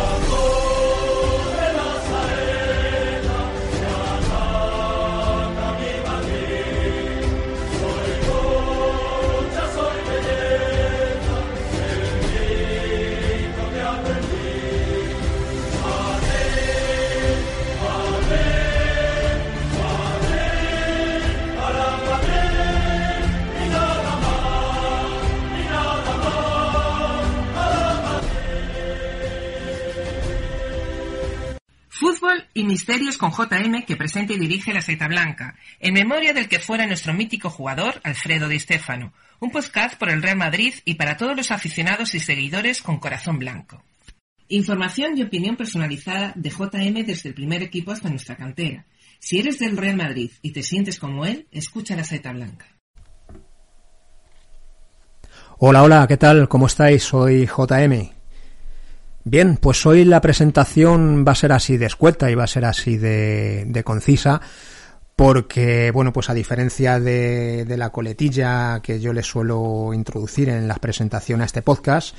Fútbol y misterios con JM que presenta y dirige la Seta Blanca, en memoria del que fuera nuestro mítico jugador Alfredo Di Stéfano, un podcast por el Real Madrid y para todos los aficionados y seguidores con corazón blanco. Información y opinión personalizada de JM desde el primer equipo hasta nuestra cantera. Si eres del Real Madrid y te sientes como él, escucha la Seta Blanca. Hola, hola, ¿qué tal? ¿Cómo estáis? Soy JM. Bien, pues hoy la presentación va a ser así de escueta y va a ser así de, concisa, porque, bueno, pues a diferencia de, la coletilla que yo le suelo introducir en la presentación a este podcast,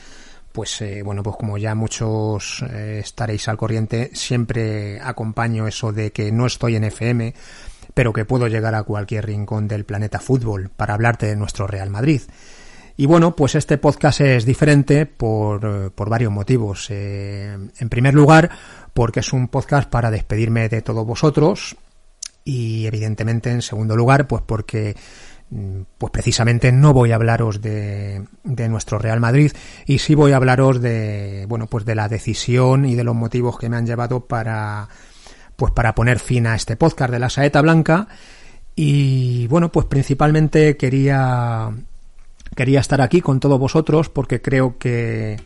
pues, eh, bueno, pues como ya muchos eh, estaréis al corriente, siempre acompaño eso de que no estoy en FM, pero que puedo llegar a cualquier rincón del planeta fútbol para hablarte de nuestro Real Madrid. Y bueno, pues este podcast es diferente por, por varios motivos. Eh, en primer lugar, porque es un podcast para despedirme de todos vosotros. Y evidentemente, en segundo lugar, pues porque pues precisamente no voy a hablaros de, de, nuestro Real Madrid y sí voy a hablaros de bueno pues de la decisión y de los motivos que me han llevado para pues para poner fin a este podcast de la saeta blanca y bueno pues principalmente quería quería estar aquí con todos vosotros porque creo que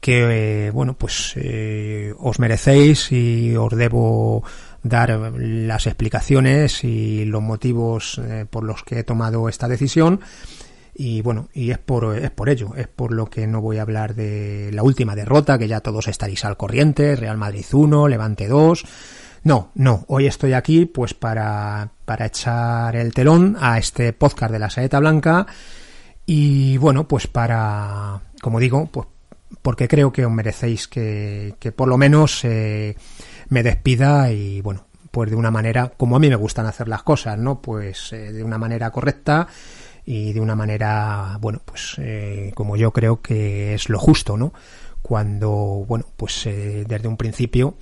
que eh, bueno pues eh, os merecéis y os debo dar las explicaciones y los motivos eh, por los que he tomado esta decisión. Y bueno y es por es por ello es por lo que no voy a hablar de la última derrota que ya todos estaréis al corriente Real Madrid 1 Levante 2 no, no, hoy estoy aquí pues para, para echar el telón a este podcast de la saeta blanca y bueno, pues para, como digo, pues porque creo que os merecéis que, que por lo menos eh, me despida y bueno, pues de una manera como a mí me gustan hacer las cosas, ¿no? Pues eh, de una manera correcta y de una manera, bueno, pues eh, como yo creo que es lo justo, ¿no? Cuando, bueno, pues eh, desde un principio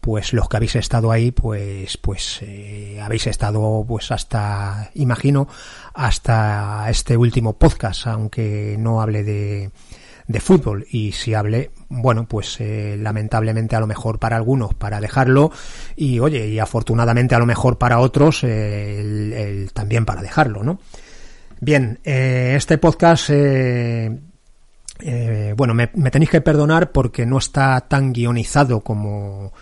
pues los que habéis estado ahí, pues, pues eh, habéis estado, pues hasta, imagino, hasta este último podcast, aunque no hable de, de fútbol y si hable, bueno, pues eh, lamentablemente a lo mejor para algunos para dejarlo y oye, y afortunadamente a lo mejor para otros eh, el, el, también para dejarlo, ¿no? Bien, eh, este podcast bueno, me, me, tenéis que perdonar porque no está tan guionizado como,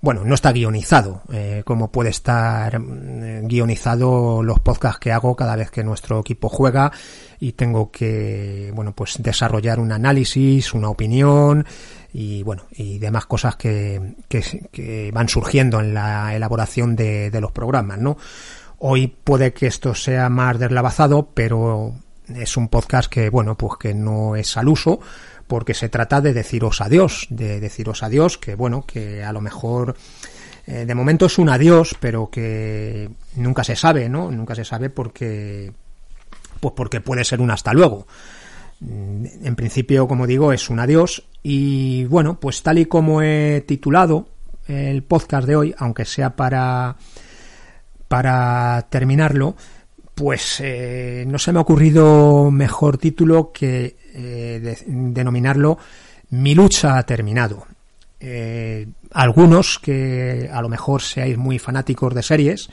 bueno, no está guionizado, eh, como puede estar eh, guionizado los podcasts que hago cada vez que nuestro equipo juega y tengo que, bueno, pues desarrollar un análisis, una opinión y, bueno, y demás cosas que, que, que van surgiendo en la elaboración de, de, los programas, ¿no? Hoy puede que esto sea más deslavazado, pero es un podcast que, bueno, pues que no es al uso, porque se trata de deciros adiós, de deciros adiós, que bueno, que a lo mejor eh, de momento es un adiós, pero que nunca se sabe, ¿no? Nunca se sabe porque pues porque puede ser un hasta luego. En principio, como digo, es un adiós y bueno, pues tal y como he titulado el podcast de hoy, aunque sea para para terminarlo, pues eh, no se me ha ocurrido mejor título que eh, de, denominarlo Mi lucha ha terminado. Eh, algunos que a lo mejor seáis muy fanáticos de series,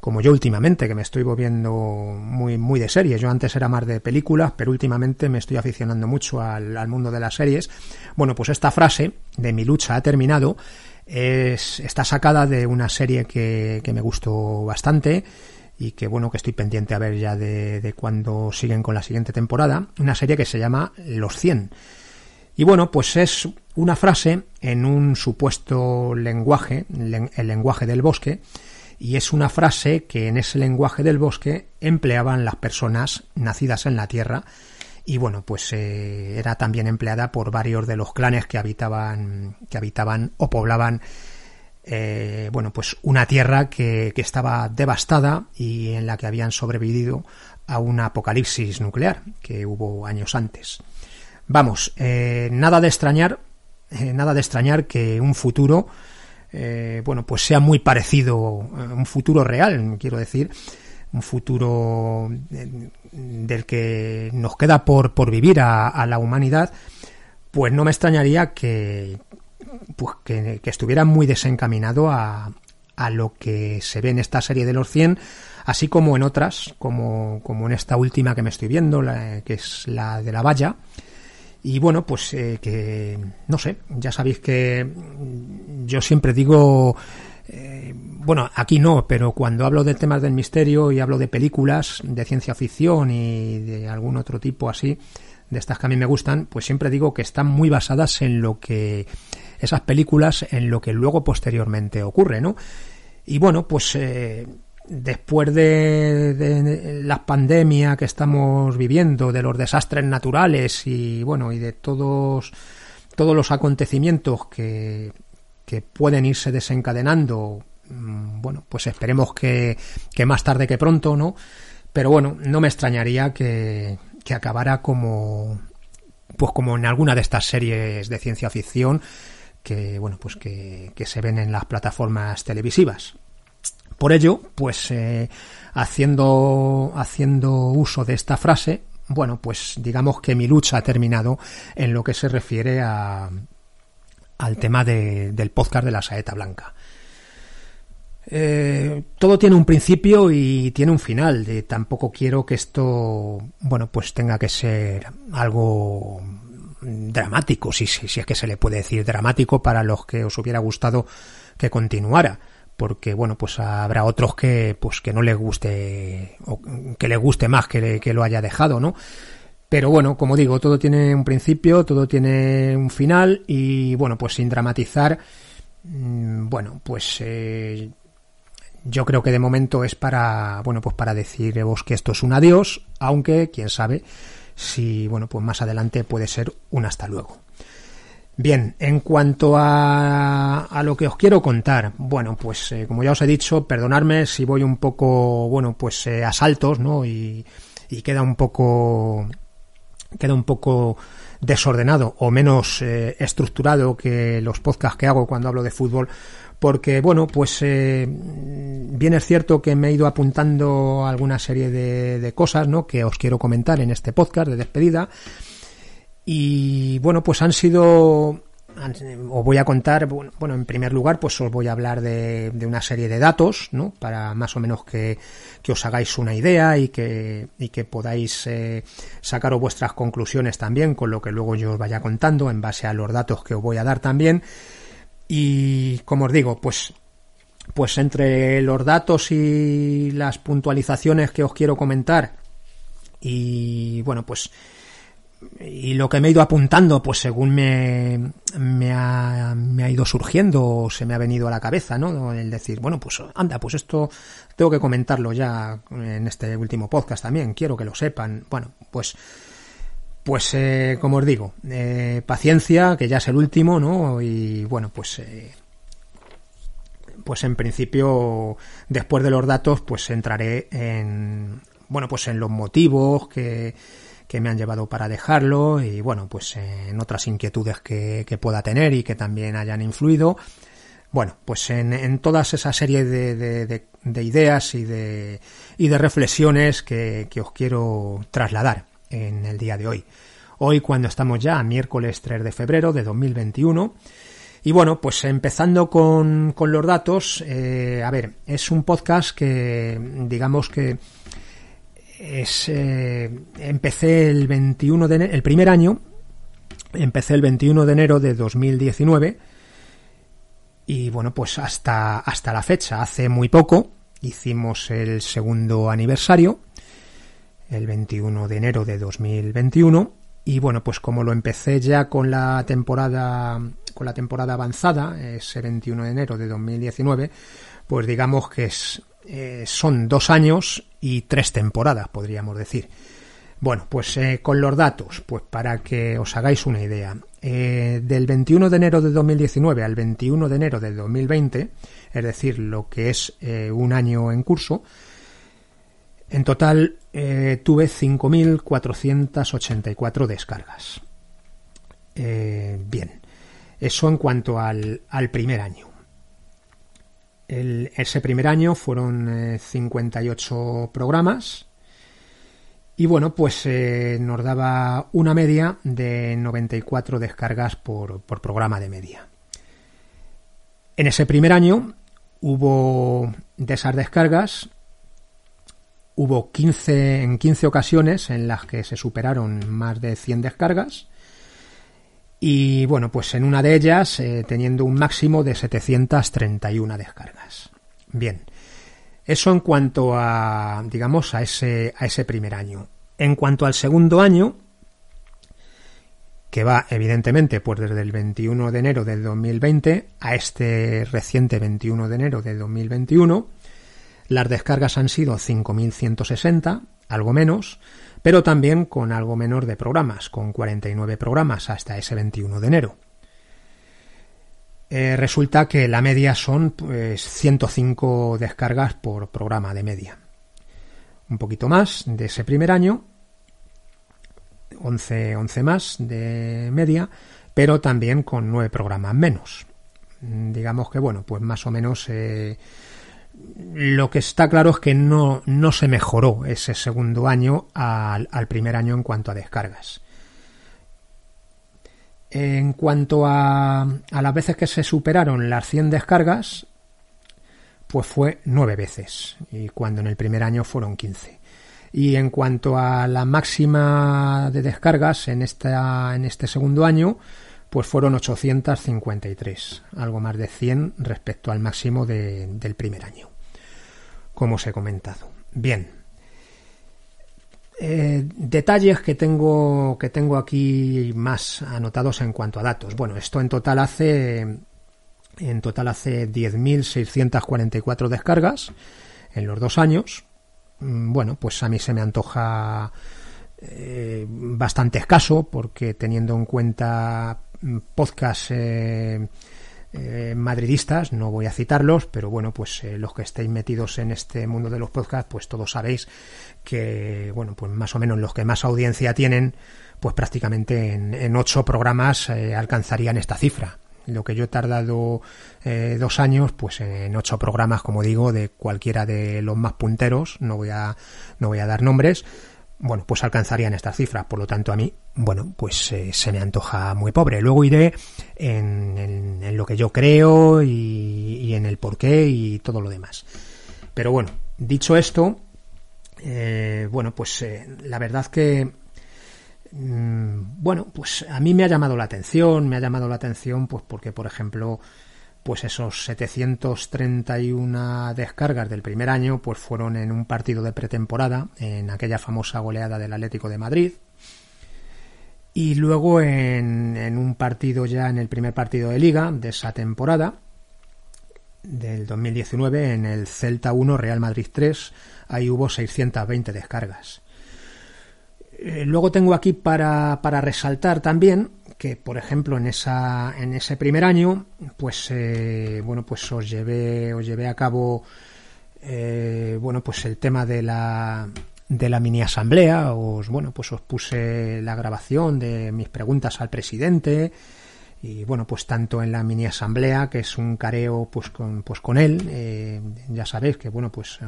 como yo últimamente, que me estoy volviendo muy, muy de series. Yo antes era más de películas, pero últimamente me estoy aficionando mucho al, mundo de las series. Bueno, pues esta frase de mi lucha ha terminado es, está sacada de una serie que, que me gustó bastante y que bueno que estoy pendiente a ver ya de, de cuando siguen con la siguiente temporada, una serie que se llama Los 100. Y bueno, pues es una frase en un supuesto lenguaje, el lenguaje del bosque, y es una frase que en ese lenguaje del bosque empleaban las personas nacidas en la tierra y bueno pues eh, era también empleada por varios de los clanes que habitaban que habitaban o poblaban eh, bueno pues una tierra que, que, estaba devastada y en la que habían sobrevivido a un apocalipsis nuclear que hubo años antes. Vamos eh, nada de extrañar nada de extrañar que un futuro eh, bueno, pues sea muy parecido un futuro real, quiero decir, un futuro eh, del que nos queda por, por vivir a, la humanidad, pues no me extrañaría que, pues que, estuviera muy desencaminado a, a, lo que se ve en esta serie de los 100, así como en otras, como, como en esta última que me estoy viendo, que es la de la valla, y bueno, pues eh, que, no sé, ya sabéis que yo siempre digo, eh, bueno, aquí no, pero cuando hablo de temas del misterio y hablo de películas de ciencia ficción y de algún otro tipo así, de estas que a mí me gustan, pues siempre digo que están muy basadas en lo que esas películas, en lo que luego posteriormente ocurre, ¿no? Y bueno, pues eh, después de, la pandemia que estamos viviendo, de los desastres naturales y bueno, y de todos todos los acontecimientos que, que pueden irse desencadenando, mm, bueno, pues esperemos que, que más tarde que pronto, ¿no? Pero bueno, no me extrañaría que, que acabara como pues como en alguna de estas series de ciencia ficción que bueno pues que, que se ven en las plataformas televisivas por ello, pues eh, haciendo, haciendo uso de esta frase, bueno, pues digamos que mi lucha ha terminado en lo que se refiere a, al tema del podcast de la saeta blanca. Eh, todo tiene un principio y tiene un final. De, tampoco quiero que esto, bueno, pues tenga que ser algo dramático, si, si, si es que se le puede decir dramático para los que os hubiera gustado que continuara porque bueno pues habrá otros que pues que no les guste o que les guste más que, que lo haya dejado no pero bueno como digo todo tiene un principio todo tiene un final y bueno pues sin dramatizar mm, bueno pues eh, yo creo que de momento es para bueno pues para deciros que esto es un adiós aunque quién sabe si bueno pues más adelante puede ser un hasta luego Bien, en cuanto a, a, lo que os quiero contar, bueno, pues eh, como ya os he dicho, perdonadme si voy un poco, bueno, pues eh, a saltos, ¿no? Y, y, queda un poco, queda un poco desordenado o menos eh, estructurado que los podcasts que hago cuando hablo de fútbol, porque bueno, pues eh, bien es cierto que me he ido apuntando alguna serie de, cosas, ¿no? Que os quiero comentar en este podcast de despedida y bueno, pues han sido os voy a contar, bueno, en primer lugar, pues os voy a hablar de, de una serie de datos, ¿no? Para más o menos que, que os hagáis una idea y que, y que podáis eh, sacaros vuestras conclusiones también con lo que luego yo os vaya contando en base a los datos que os voy a dar también. Y como os digo, pues, pues entre los datos y las puntualizaciones que os quiero comentar y bueno, pues y lo que me he ido apuntando, pues según me, me, ha, me ha ido surgiendo o se me ha venido a la cabeza, ¿no? El decir, bueno, pues anda, pues esto tengo que comentarlo ya en este último podcast también, quiero que lo sepan. Bueno, pues, pues eh, como os digo, eh, paciencia, que ya es el último, ¿no? Y bueno, pues, eh, pues en principio, después de los datos, pues entraré en, bueno, pues en los motivos que que me han llevado para dejarlo y bueno, pues en otras inquietudes que, pueda tener y que también hayan influido. Bueno, pues en, en todas esa serie de, de, ideas y de, y de reflexiones que, que os quiero trasladar en el día de hoy. Hoy cuando estamos ya a miércoles 3 de febrero de 2021 Y bueno, pues empezando con, con los datos, eh, a ver, es un podcast que digamos que es, eh, empecé el 21 de enero, el primer año, empecé el 21 de enero de 2019 y bueno, pues hasta, hasta la fecha, hace muy poco, hicimos el segundo aniversario, el 21 de enero de 2021 y bueno, pues como lo empecé ya con la temporada con la temporada avanzada, ese 21 de enero de 2019, pues digamos que es, eh, son dos años y tres temporadas, podríamos decir. Bueno, pues eh, con los datos, pues para que os hagáis una idea, eh, del 21 de enero de 2019 al 21 de enero de 2020, es decir, lo que es un año en curso, en total eh, tuve 5.484 descargas. Eh, bien, eso en cuanto al, primer año. ese primer año fueron 58 eh, programas y bueno, pues nos daba una media de 94 descargas por, por programa de media. En ese primer año hubo de esas descargas Hubo 15, en 15 ocasiones en las que se superaron más de 100 descargas. Y bueno, pues en una de ellas eh, teniendo un máximo de 731 descargas. Bien, eso en cuanto a, digamos, a ese, a ese primer año. En cuanto al segundo año, que va evidentemente pues desde el 21 de enero del 2020 a este reciente 21 de enero del 2021, las descargas han sido 5.160, algo menos, pero también con algo menor de programas, con 49 programas hasta ese 21 de enero. Eh, resulta que la media son pues, 105 descargas por programa de media. Un poquito más de ese primer año, 11, 11 más de media, pero también con 9 programas menos. Digamos que, bueno, pues más o menos eh, lo que está claro es que no, no se mejoró ese segundo año al, primer año en cuanto a descargas. En cuanto a, las veces que se superaron las 100 descargas, pues fue nueve veces, y cuando en el primer año fueron 15. Y en cuanto a la máxima de descargas en, esta, en este segundo año, pues fueron 853, algo más de 100 respecto al máximo del primer año como os he comentado. Bien. Eh, detalles que tengo, que tengo aquí más anotados en cuanto a datos. Bueno, esto en total hace en total hace 10.644 descargas en los dos años. Mm, bueno, pues a mí se me antoja eh, bastante escaso porque teniendo en cuenta mm, podcast eh, eh, madridistas, no voy a citarlos, pero bueno, pues eh, los que estéis metidos en este mundo de los podcasts, pues todos sabéis que, bueno, pues más o menos los que más audiencia tienen, pues prácticamente en, ocho programas eh, alcanzarían esta cifra. Lo que yo he tardado dos años, pues en ocho programas, como digo, de cualquiera de los más punteros, no voy a, no voy a dar nombres, bueno, pues alcanzarían estas cifras. Por lo tanto, a mí, bueno, pues eh, se me antoja muy pobre. Luego iré en, lo que yo creo y, en el porqué y todo lo demás. Pero bueno, dicho esto, eh, bueno, pues eh, la verdad que, mm, bueno, pues a mí me ha llamado la atención, me ha llamado la atención, pues porque, por ejemplo, pues esos 731 descargas del primer año pues fueron en un partido de pretemporada, en aquella famosa goleada del Atlético de Madrid. Y luego en, un partido ya, en el primer partido de liga de esa temporada, del 2019, en el Celta 1, Real Madrid 3, ahí hubo 620 descargas. Eh, luego tengo aquí para, para resaltar también que por ejemplo en esa en ese primer año pues eh, bueno pues os llevé os llevé a cabo eh, bueno pues el tema de la de la mini asamblea. Os bueno pues os puse la grabación de mis preguntas al presidente y bueno pues tanto en la mini asamblea que es un careo pues con pues con él eh, ya sabéis que bueno pues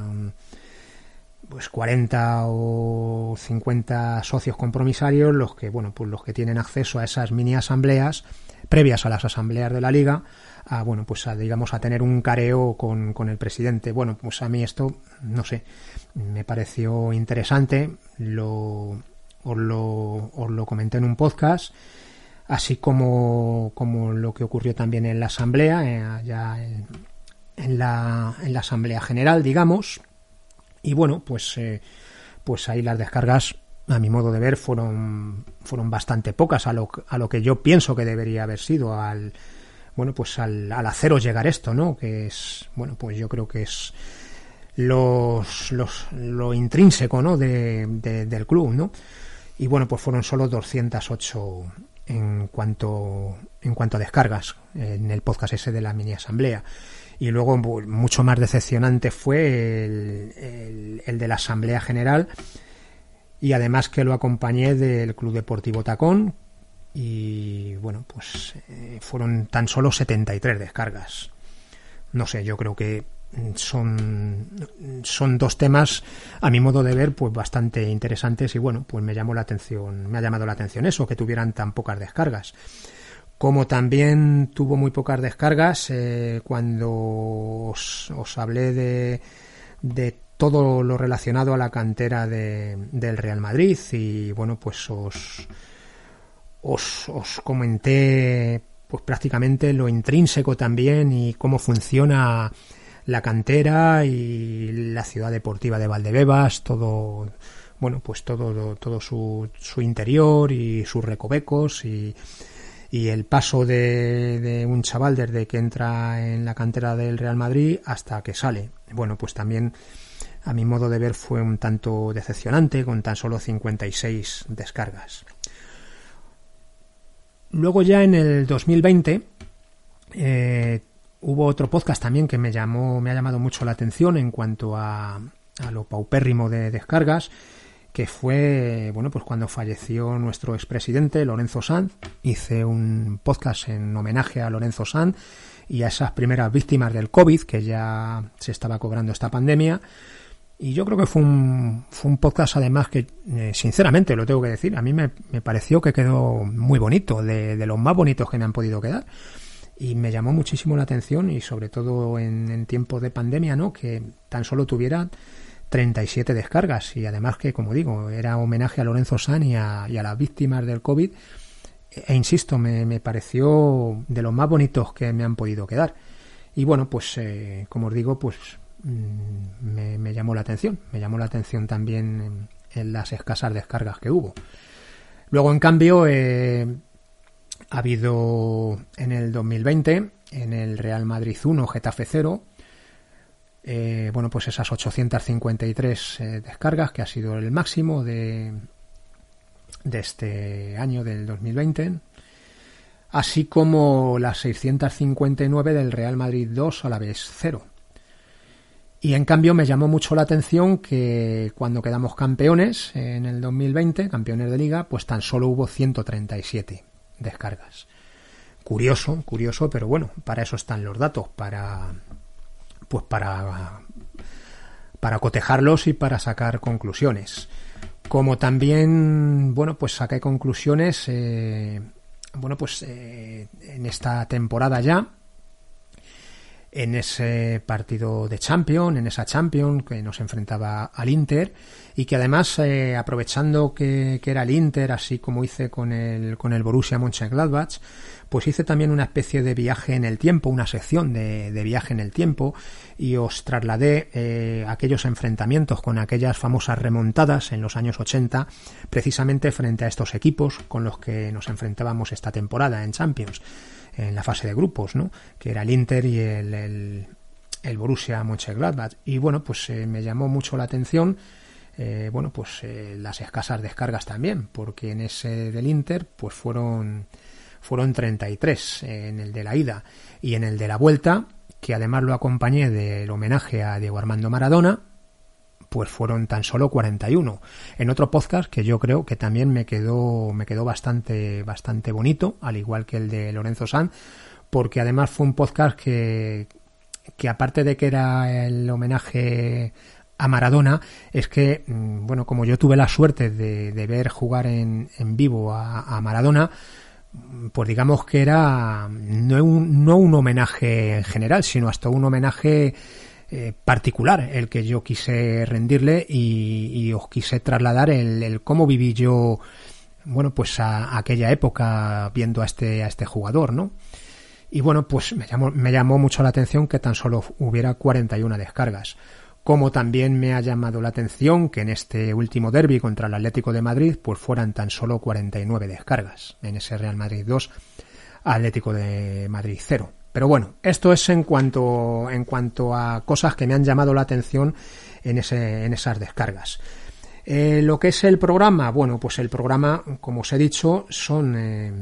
pues 40 o 50 socios compromisarios los que bueno pues los que tienen acceso a esas mini asambleas previas a las asambleas de la liga a bueno pues a digamos a tener un careo con, con el presidente. Bueno pues a mí esto no sé me pareció interesante lo os lo, os lo comenté en un podcast así como, como lo que ocurrió también en la asamblea eh, en, en, la, en la asamblea general digamos y bueno pues eh, pues ahí las descargas a mi modo de ver fueron fueron bastante pocas a lo, a lo que yo pienso que debería haber sido al bueno, pues al, al haceros llegar esto, ¿no? Que es, bueno, pues yo creo que es los, lo intrínseco, ¿no? De, de, del club, ¿no? Y bueno, pues fueron solo 208 en cuanto, en cuanto a descargas en el podcast ese de la mini asamblea. Y luego mucho más decepcionante fue el, de la asamblea general y además que lo acompañé del Club Deportivo Tacón, y bueno, pues eh, fueron tan solo 73 descargas. No sé, yo creo que son, son dos temas, a mi modo de ver, pues bastante interesantes y bueno, pues me llamó la atención, me ha llamado la atención eso, que tuvieran tan pocas descargas. Como también tuvo muy pocas descargas eh, cuando os, hablé de, todo lo relacionado a la cantera de, del Real Madrid y bueno, pues os, os, os comenté pues prácticamente lo intrínseco también y cómo funciona la cantera y la ciudad deportiva de Valdebebas, todo bueno, pues todo todo su, su interior y sus recovecos y, y el paso de, de, un chaval desde que entra en la cantera del Real Madrid hasta que sale. Bueno, pues también a mi modo de ver fue un tanto decepcionante con tan solo 56 descargas. Luego ya en el 2020 eh, hubo otro podcast también que me llamó, me ha llamado mucho la atención en cuanto a, a lo paupérrimo de descargas, que fue, bueno, pues cuando falleció nuestro expresidente Lorenzo Sanz, hice un podcast en homenaje a Lorenzo Sanz y a esas primeras víctimas del COVID que ya se estaba cobrando esta pandemia y yo creo que fue un, fue un podcast además que, eh, sinceramente, lo tengo que decir, a mí me, me pareció que quedó muy bonito, de, los más bonitos que me han podido quedar. Y me llamó muchísimo la atención y sobre todo en, en tiempos de pandemia, ¿no? Que tan solo tuviera 37 descargas y además que, como digo, era homenaje a Lorenzo San y a, las víctimas del COVID. E, insisto, me, me, pareció de los más bonitos que me han podido quedar. Y bueno, pues eh, como os digo, pues Mm, me, llamó la atención. Me llamó la atención también en, en las escasas descargas que hubo. Luego, en cambio, eh, ha habido en el 2020, en el Real Madrid 1, Getafe 0, eh, bueno, pues esas 853 eh, descargas, que ha sido el máximo de, de este año, del 2020, así como las 659 del Real Madrid 2 a la vez 0. Y en cambio me llamó mucho la atención que cuando quedamos campeones en el 2020, campeones de liga, pues tan solo hubo 137 descargas. Curioso, curioso, pero bueno, para eso están los datos, para pues para para cotejarlos y para sacar conclusiones. Como también, bueno, pues saqué conclusiones, eh, bueno, pues eh, en esta temporada ya, en ese partido de Champions, en esa Champions que nos enfrentaba al Inter y que además eh, aprovechando que, que, era el Inter, así como hice con el, con el Borussia Mönchengladbach, pues hice también una especie de viaje en el tiempo, una sección de, de viaje en el tiempo y os trasladé eh, aquellos enfrentamientos con aquellas famosas remontadas en los años 80 precisamente frente a estos equipos con los que nos enfrentábamos esta temporada en Champions en la fase de grupos, ¿no? Que era el Inter y el, el, el Borussia Mönchengladbach. Y bueno, pues eh, me llamó mucho la atención, eh, bueno, pues eh, las escasas descargas también, porque en ese del Inter, pues fueron, fueron 33 en el de la ida y en el de la vuelta, que además lo acompañé del homenaje a Diego Armando Maradona, pues fueron tan solo 41. En otro podcast que yo creo que también me quedó, me quedó bastante, bastante bonito, al igual que el de Lorenzo Sanz, porque además fue un podcast que, que aparte de que era el homenaje a Maradona es que, mm, bueno, como yo tuve la suerte de, ver jugar en, en vivo a, Maradona, pues digamos que era no un, no un homenaje en general, sino hasta un homenaje eh, particular el que yo quise rendirle y, y os quise trasladar el, cómo viví yo, bueno, pues a, a, aquella época viendo a este, a este jugador, ¿no? Y bueno, pues me llamó, me llamó mucho la atención que tan solo hubiera 41 descargas como también me ha llamado la atención que en este último derby contra el Atlético de Madrid pues fueran tan solo 49 descargas en ese Real Madrid 2 Atlético de Madrid 0. Pero bueno, esto es en cuanto en cuanto a cosas que me han llamado la atención en ese en esas descargas. Eh, lo que es el programa, bueno, pues el programa, como os he dicho, son eh,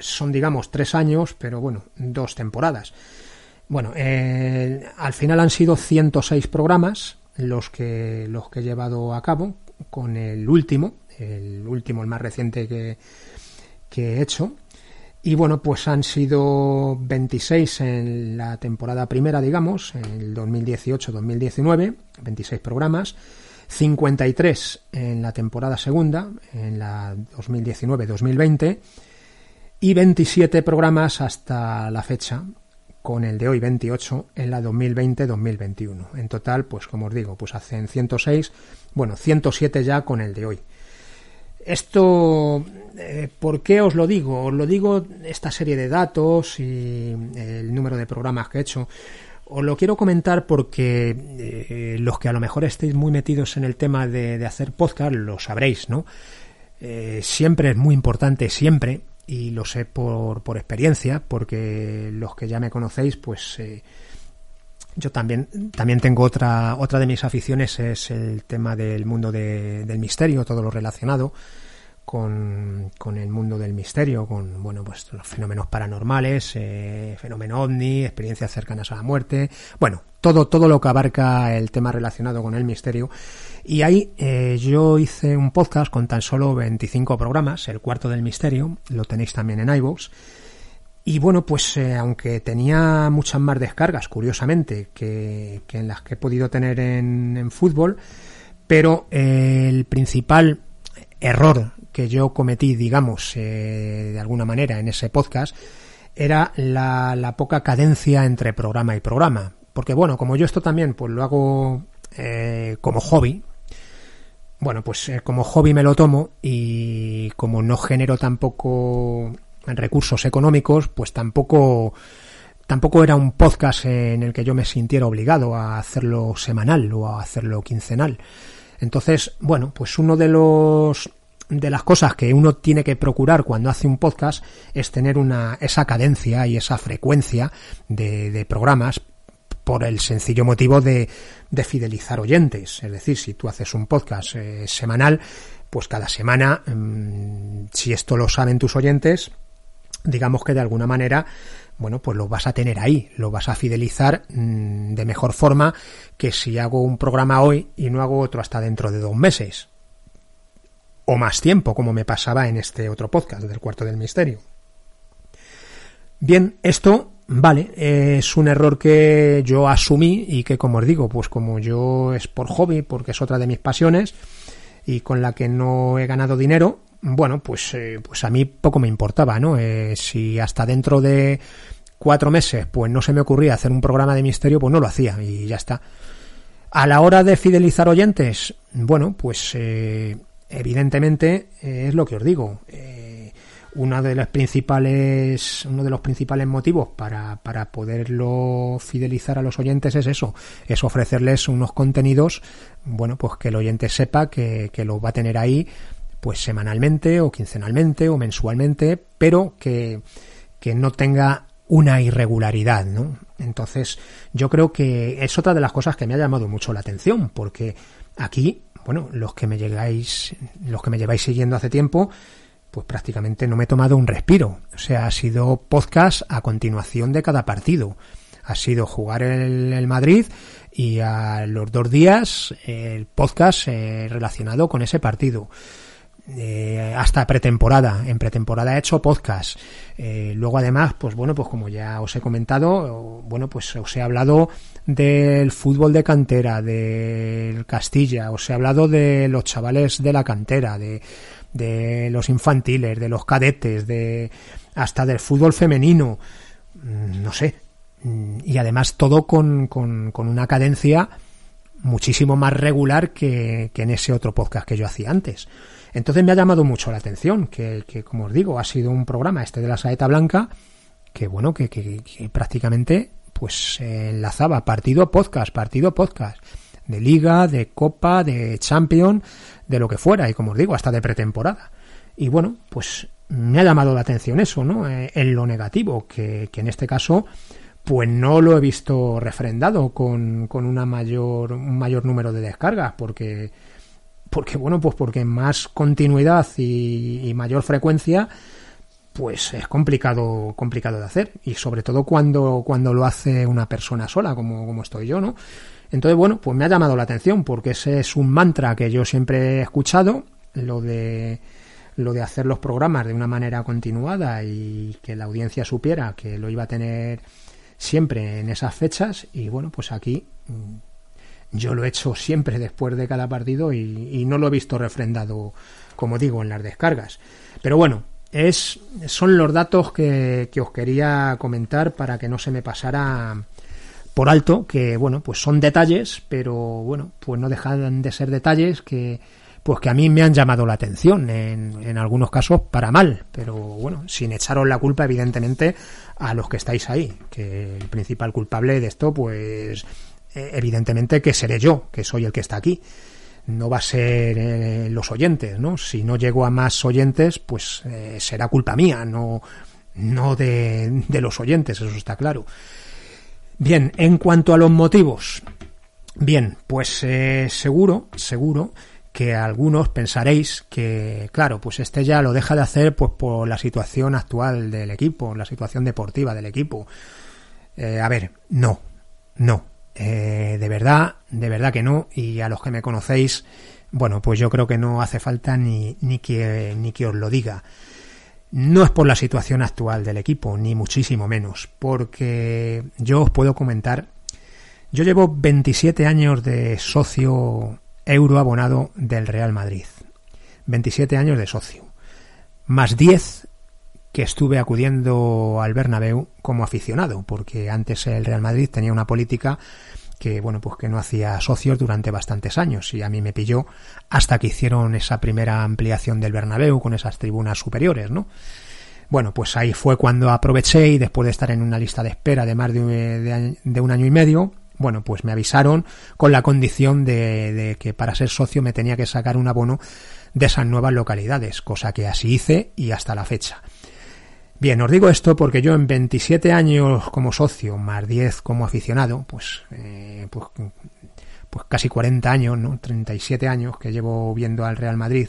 son digamos tres años, pero bueno, dos temporadas. Bueno, eh, al final han sido 106 programas los que, los que he llevado a cabo, con el último, el último, el más reciente que, que he hecho. Y bueno, pues han sido 26 en la temporada primera, digamos, en el 2018-2019, 26 programas, 53 en la temporada segunda, en la 2019-2020, y 27 programas hasta la fecha, con el de hoy 28 en la 2020-2021. En total, pues como os digo, pues hacen 106, bueno, 107 ya con el de hoy. Esto, eh, ¿por qué os lo digo? Os lo digo esta serie de datos y el número de programas que he hecho. Os lo quiero comentar porque eh, los que a lo mejor estéis muy metidos en el tema de, hacer podcast lo sabréis, ¿no? Eh, siempre es muy importante, siempre, y lo sé por, por experiencia, porque los que ya me conocéis, pues eh, yo también, también tengo otra, otra de mis aficiones es el tema del mundo de, del misterio, todo lo relacionado con, con, el mundo del misterio, con bueno pues los fenómenos paranormales, eh, fenómeno ovni, experiencias cercanas a la muerte, bueno, todo, todo lo que abarca el tema relacionado con el misterio. Y ahí eh, yo hice un podcast con tan solo 25 programas, el cuarto del misterio, lo tenéis también en iVoox. Y bueno, pues eh, aunque tenía muchas más descargas, curiosamente, que, que en las que he podido tener en, en fútbol, pero eh, el principal error que yo cometí, digamos, de alguna manera en ese podcast, era la, la, poca cadencia entre programa y programa. Porque bueno, como yo esto también pues lo hago eh, como hobby, bueno, pues eh, como hobby me lo tomo y como no genero tampoco recursos económicos, pues tampoco tampoco era un podcast en el que yo me sintiera obligado a hacerlo semanal o a hacerlo quincenal. Entonces, bueno, pues uno de los de las cosas que uno tiene que procurar cuando hace un podcast es tener una, esa cadencia y esa frecuencia de, de programas por el sencillo motivo de, de, fidelizar oyentes. Es decir, si tú haces un podcast eh, semanal, pues cada semana, mmm, si esto lo saben tus oyentes, digamos que de alguna manera, bueno, pues lo vas a tener ahí, lo vas a fidelizar mmm, de mejor forma que si hago un programa hoy y no hago otro hasta dentro de dos meses o más tiempo, como me pasaba en este otro podcast del cuarto del misterio. Bien, esto, vale, es un error que yo asumí y que, como os digo, pues como yo es por hobby, porque es otra de mis pasiones y con la que no he ganado dinero, bueno, pues, eh, pues a mí poco me importaba, ¿no? Eh, si hasta dentro de cuatro meses, pues no se me ocurría hacer un programa de misterio, pues no lo hacía y ya está. A la hora de fidelizar oyentes, bueno, pues eh, evidentemente eh, es lo que os digo. Una de las principales, uno de los principales motivos para, para poderlo fidelizar a los oyentes es eso, es ofrecerles unos contenidos, bueno, pues que el oyente sepa que, que lo va a tener ahí, pues semanalmente o quincenalmente o mensualmente, pero que, que no tenga una irregularidad, ¿no? Entonces, yo creo que es otra de las cosas que me ha llamado mucho la atención, porque aquí bueno, los que me llegáis, los que me lleváis siguiendo hace tiempo, pues prácticamente no me he tomado un respiro. O sea, ha sido podcast a continuación de cada partido. Ha sido jugar el, el Madrid y a los dos días el podcast eh, relacionado con ese partido. eh, hasta pretemporada. En pretemporada he hecho podcast. Eh, luego además, pues bueno, pues como ya os he comentado, bueno, pues os he hablado del fútbol de cantera, del Castilla, os he hablado de los chavales de la cantera, de, de los infantiles, de los cadetes, de hasta del fútbol femenino, mm, no sé. Mm, y además todo con, con, con una cadencia muchísimo más regular que, que en ese otro podcast que yo hacía antes. Entonces me ha llamado mucho la atención que, que, como os digo, ha sido un programa este de la saeta blanca que, bueno, que, que, prácticamente pues enlazaba partido podcast, partido podcast, de liga, de copa, de champion, de lo que fuera, y como os digo, hasta de pretemporada. Y bueno, pues me ha llamado la atención eso, ¿no? Eh, en lo negativo, que, que en este caso pues no lo he visto refrendado con, con una mayor, un mayor número de descargas, porque, porque bueno, pues porque más continuidad y, y, mayor frecuencia, pues es complicado, complicado de hacer. Y sobre todo cuando, cuando lo hace una persona sola, como, como estoy yo, ¿no? Entonces, bueno, pues me ha llamado la atención, porque ese es un mantra que yo siempre he escuchado, lo de lo de hacer los programas de una manera continuada y que la audiencia supiera que lo iba a tener siempre en esas fechas y bueno, pues aquí mm, yo lo he hecho siempre después de cada partido y, no lo he visto refrendado, como digo, en las descargas. Pero bueno, es, son los datos que, que os quería comentar para que no se me pasara por alto, que bueno, pues son detalles, pero bueno, pues no dejan de ser detalles que pues que a mí me han llamado la atención, en, en, algunos casos para mal, pero bueno, sin echaros la culpa, evidentemente, a los que estáis ahí, que el principal culpable de esto, pues evidentemente que seré yo, que soy el que está aquí. No va a ser eh, los oyentes, ¿no? Si no llego a más oyentes, pues eh, será culpa mía, no, no de, de los oyentes, eso está claro. Bien, en cuanto a los motivos, bien, pues eh, seguro, seguro que algunos pensaréis que, claro, pues este ya lo deja de hacer pues por la situación actual del equipo, la situación deportiva del equipo. Eh, a ver, no, no, eh, de verdad, de verdad que no, y a los que me conocéis, bueno, pues yo creo que no hace falta ni, ni, que, ni que os lo diga. No es por la situación actual del equipo, ni muchísimo menos, porque yo os puedo comentar, yo llevo 27 años de socio euro abonado del Real Madrid. 27 años de socio. Más 10 que estuve acudiendo al Bernabéu como aficionado, porque antes el Real Madrid tenía una política que bueno, pues que no hacía socios durante bastantes años y a mí me pilló hasta que hicieron esa primera ampliación del Bernabéu con esas tribunas superiores, ¿no? Bueno, pues ahí fue cuando aproveché y después de estar en una lista de espera de más de, de, un año y medio, bueno, pues me avisaron con la condición de, de, que para ser socio me tenía que sacar un abono de esas nuevas localidades, cosa que así hice y hasta la fecha. Bien, os digo esto porque yo en 27 años como socio, más 10 como aficionado, pues, eh, pues, pues casi 40 años, ¿no? 37 años que llevo viendo al Real Madrid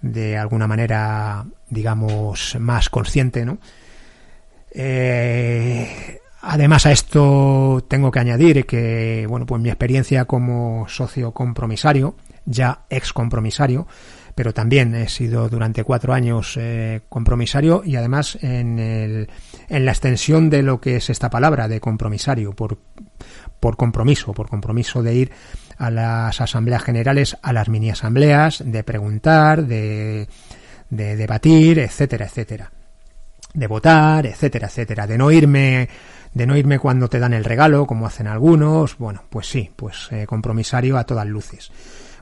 de alguna manera, digamos, más consciente, ¿no? Eh, Además a esto tengo que añadir que, bueno, pues mi experiencia como socio compromisario, ya ex compromisario, pero también he sido durante cuatro años eh, compromisario y además en, el, en la extensión de lo que es esta palabra de compromisario, por, por compromiso, por compromiso de ir a las asambleas generales, a las mini asambleas, de preguntar, de, de debatir, etcétera, etcétera, de votar, etcétera, etcétera, de no irme de no irme cuando te dan el regalo, como hacen algunos, bueno, pues sí, pues eh, compromisario a todas luces.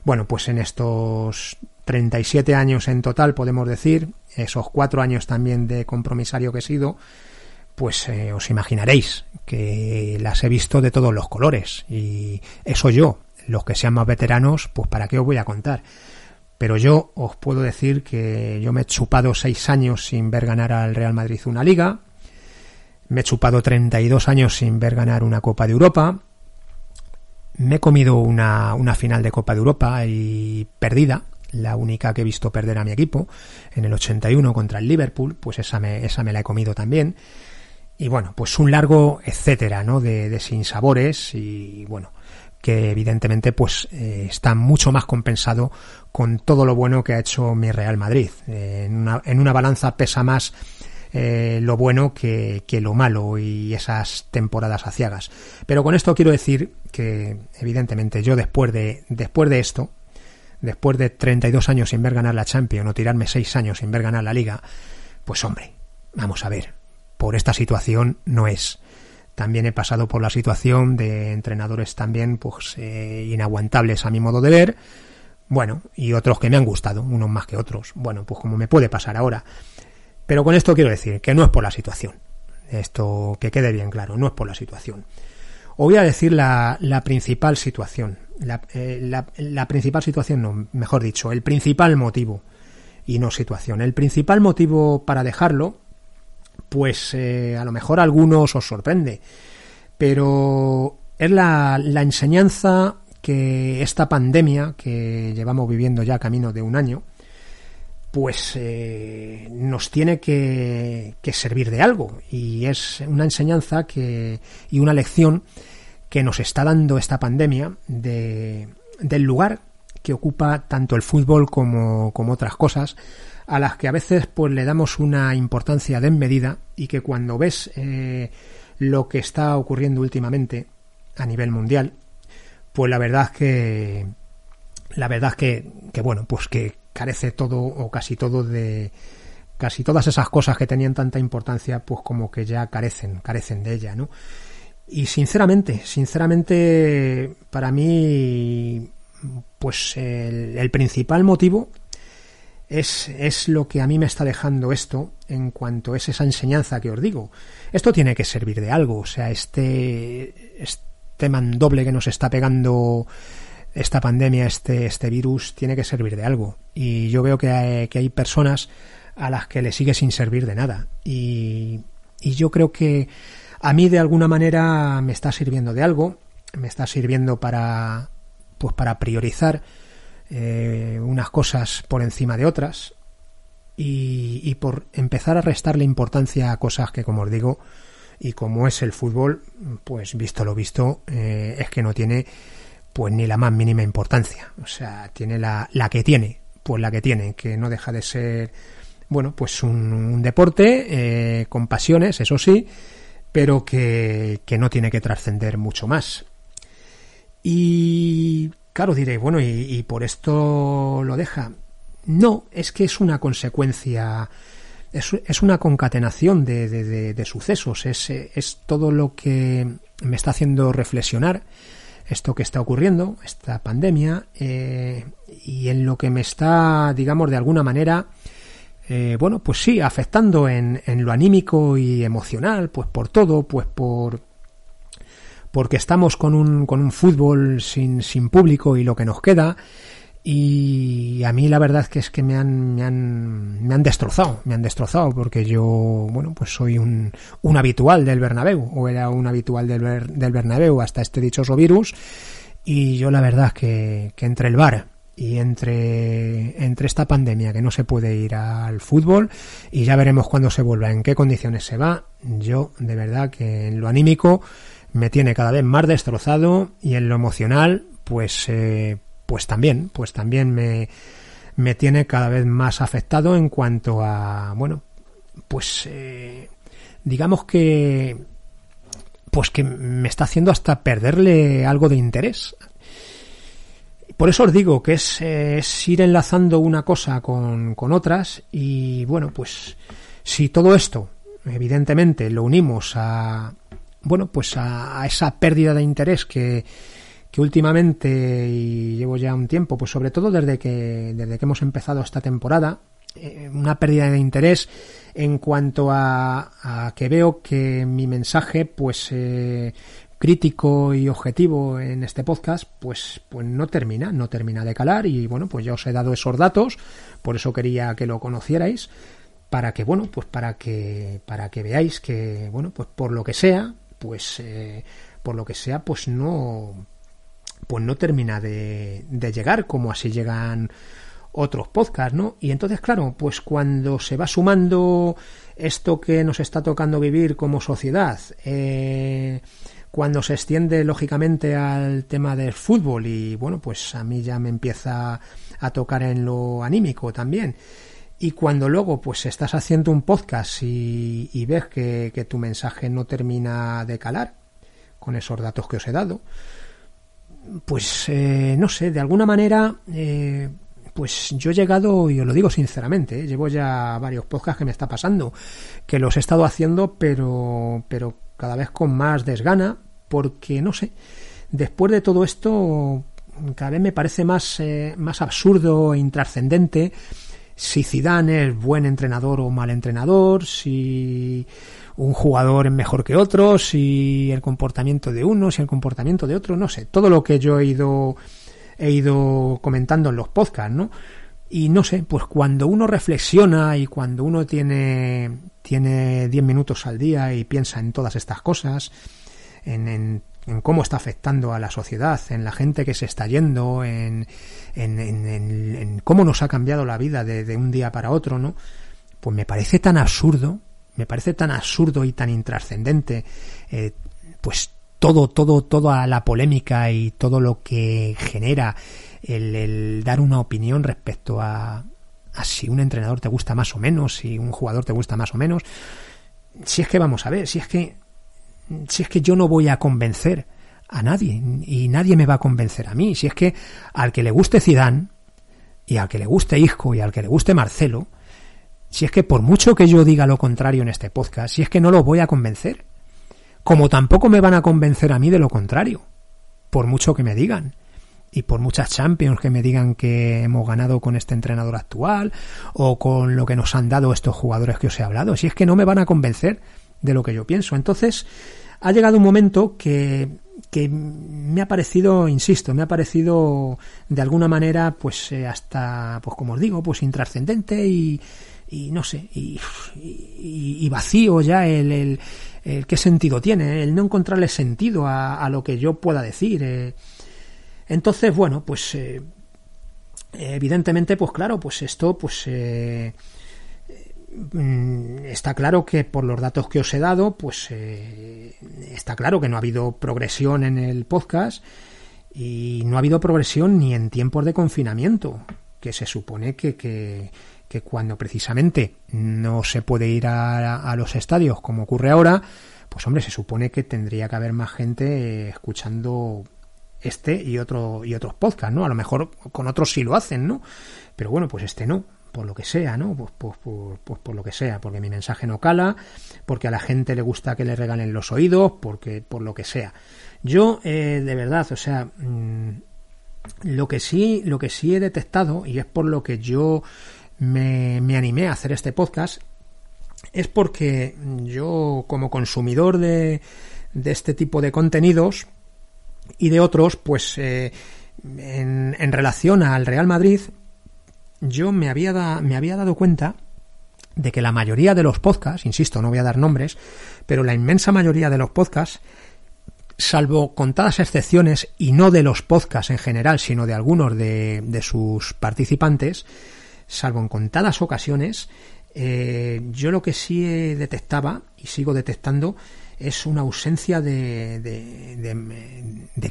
Bueno, pues en estos 37 años en total, podemos decir, esos cuatro años también de compromisario que he sido, pues eh, os imaginaréis que las he visto de todos los colores. Y eso yo, los que sean más veteranos, pues para qué os voy a contar. Pero yo os puedo decir que yo me he chupado seis años sin ver ganar al Real Madrid una liga, me he chupado 32 años sin ver ganar una Copa de Europa. Me he comido una, una final de Copa de Europa y perdida, la única que he visto perder a mi equipo, en el 81 contra el Liverpool, pues esa me, esa me la he comido también. Y bueno, pues un largo etcétera, ¿no? De, de sinsabores y bueno, que evidentemente pues eh, está mucho más compensado con todo lo bueno que ha hecho mi Real Madrid. Eh, en, una, en, una, balanza pesa más eh, lo bueno que, que, lo malo y esas temporadas aciagas. Pero con esto quiero decir que evidentemente yo después de, después de esto, después de 32 años sin ver ganar la Champions o tirarme 6 años sin ver ganar la Liga, pues hombre, vamos a ver, por esta situación no es. También he pasado por la situación de entrenadores también pues eh, inaguantables a mi modo de ver, bueno, y otros que me han gustado, unos más que otros. Bueno, pues como me puede pasar ahora. Pero con esto quiero decir que no es por la situación. Esto que quede bien claro, no es por la situación. Os voy a decir la, la principal situación. La, eh, la, la, principal situación, no, mejor dicho, el principal motivo y no situación. El principal motivo para dejarlo pues eh, a lo mejor a algunos os sorprende, pero es la, la enseñanza que esta pandemia que llevamos viviendo ya camino de un año, pues eh, nos tiene que, que, servir de algo y es una enseñanza que y una lección que nos está dando esta pandemia de, del lugar que ocupa tanto el fútbol como, otras cosas a las que a veces pues le damos una importancia desmedida y que cuando ves eh, lo que está ocurriendo últimamente a nivel mundial, pues la verdad es que la verdad es que, que bueno, pues que carece todo o casi todo de casi todas esas cosas que tenían tanta importancia, pues como que ya carecen, carecen de ella, ¿no? Y sinceramente, sinceramente, para mí, pues el, principal motivo es, es, lo que a mí me está dejando esto en cuanto es esa enseñanza que os digo. Esto tiene que servir de algo, o sea, este, este mandoble que nos está pegando esta pandemia, este, este virus, tiene que servir de algo. Y yo veo que hay, que hay personas a las que le sigue sin servir de nada. Y, y yo creo que a mí de alguna manera me está sirviendo de algo, me está sirviendo para, pues para priorizar eh, unas cosas por encima de otras y, por empezar a restarle importancia a cosas que, como os digo, y como es el fútbol, pues visto lo visto, eh, es que no tiene pues ni la más mínima importancia. O sea, tiene la, la que tiene, pues la que tiene, que no deja de ser, bueno, pues un, un deporte eh, con pasiones, eso sí, pero que, que no tiene que trascender mucho más. Y Claro, diré, bueno, y, por esto lo deja. No, es que es una consecuencia, es, es una concatenación de, de, de, de, sucesos, es, es todo lo que me está haciendo reflexionar esto que está ocurriendo, esta pandemia, eh, y en lo que me está, digamos, de alguna manera, eh, bueno, pues sí, afectando en, en lo anímico y emocional, pues por todo, pues por, porque estamos con un, con un fútbol sin, sin público y lo que nos queda. Y a mí la verdad que es que me han, me han, me han destrozado, me han destrozado porque yo, bueno, pues soy un, un habitual del Bernabéu, o era un habitual del, del Bernabéu hasta este dichoso virus, y yo la verdad que, que entre el bar y entre, entre esta pandemia que no se puede ir al fútbol y ya veremos cuándo se vuelva, en qué condiciones se va, yo de verdad que en lo anímico me tiene cada vez más destrozado y en lo emocional pues eh, pues también pues también me, me tiene cada vez más afectado en cuanto a bueno pues eh, digamos que pues que me está haciendo hasta perderle algo de interés por eso os digo que es, es ir enlazando una cosa con, con otras y bueno pues si todo esto evidentemente lo unimos a, bueno, pues a, a esa pérdida de interés que, que últimamente y llevo ya un tiempo, pues sobre todo desde que desde que hemos empezado esta temporada, eh, una pérdida de interés en cuanto a, a, que veo que mi mensaje, pues eh, crítico y objetivo en este podcast, pues pues no termina, no termina de calar y bueno, pues ya os he dado esos datos, por eso quería que lo conocierais para que bueno, pues para que para que veáis que bueno, pues por lo que sea, pues eh, por lo que sea, pues no pues no termina de, de llegar como así llegan otros podcasts, ¿no? Y entonces, claro, pues cuando se va sumando esto que nos está tocando vivir como sociedad, eh, cuando se extiende lógicamente al tema del fútbol y bueno, pues a mí ya me empieza a tocar en lo anímico también. Y cuando luego pues estás haciendo un podcast y, ves que, tu mensaje no termina de calar con esos datos que os he dado, pues eh, no sé, de alguna manera eh, pues yo he llegado, y os lo digo sinceramente, ¿eh? llevo ya varios podcasts que me está pasando, que los he estado haciendo, pero, pero cada vez con más desgana, porque no sé, después de todo esto, cada vez me parece más, eh, más absurdo e intrascendente si Zidane es buen entrenador o mal entrenador, si un jugador es mejor que otro, si el comportamiento de uno, si el comportamiento de otro, no sé, todo lo que yo he ido he ido comentando en los podcasts, ¿no? Y no sé, pues cuando uno reflexiona y cuando uno tiene tiene 10 minutos al día y piensa en todas estas cosas, en, en, cómo está afectando a la sociedad, en la gente que se está yendo, en, en cómo nos ha cambiado la vida de, un día para otro, ¿no? Pues me parece tan absurdo, me parece tan absurdo y tan intrascendente, eh, pues todo, todo, toda la polémica y todo lo que genera el, dar una opinión respecto a, a, si un entrenador te gusta más o menos, si un jugador te gusta más o menos. Si es que vamos a ver, si es que, si es que yo no voy a convencer a nadie y nadie me va a convencer a mí. Si es que al que le guste Zidane y al que le guste Isco y al que le guste Marcelo, si es que por mucho que yo diga lo contrario en este podcast, si es que no lo voy a convencer como tampoco me van a convencer a mí de lo contrario, por mucho que me digan. Y por muchas Champions que me digan que hemos ganado con este entrenador actual o con lo que nos han dado estos jugadores que os he hablado. Si es que no me van a convencer de lo que yo pienso. Entonces, ha llegado un momento que, que me ha parecido, insisto, me ha parecido de alguna manera, pues eh, hasta, pues como os digo, pues intrascendente y, y no sé, y, vacío ya el, el qué sentido tiene, el no encontrarle sentido a, lo que yo pueda decir. Eh. Entonces, bueno, pues eh, evidentemente, pues claro, pues esto, pues eh, mm, está claro que por los datos que os he dado, pues está claro que no ha habido progresión en el podcast y no ha habido progresión ni en tiempos de confinamiento, que se supone que, que que cuando precisamente no se puede ir a, los estadios como ocurre ahora, pues hombre, se supone que tendría que haber más gente eh, escuchando este y otro y otros podcasts, ¿no? A lo mejor con otros sí lo hacen, ¿no? Pero bueno, pues este no, por lo que sea, ¿no? Pues, pues, pues, pues, por lo que sea, porque mi mensaje no cala, porque a la gente le gusta que le regalen los oídos, porque por lo que sea. Yo, eh, de verdad, o sea, mm, lo que sí, lo que sí he detectado y es por lo que yo me, animé a hacer este podcast es porque yo como consumidor de, este tipo de contenidos y de otros, pues eh, en, relación al Real Madrid, yo me había, me había dado cuenta de que la mayoría de los podcasts, insisto, no voy a dar nombres, pero la inmensa mayoría de los podcasts, salvo contadas excepciones, y no de los podcasts en general, sino de algunos de sus participantes, salvo en contadas ocasiones, eh, yo lo que sí detectaba y sigo detectando es una ausencia de,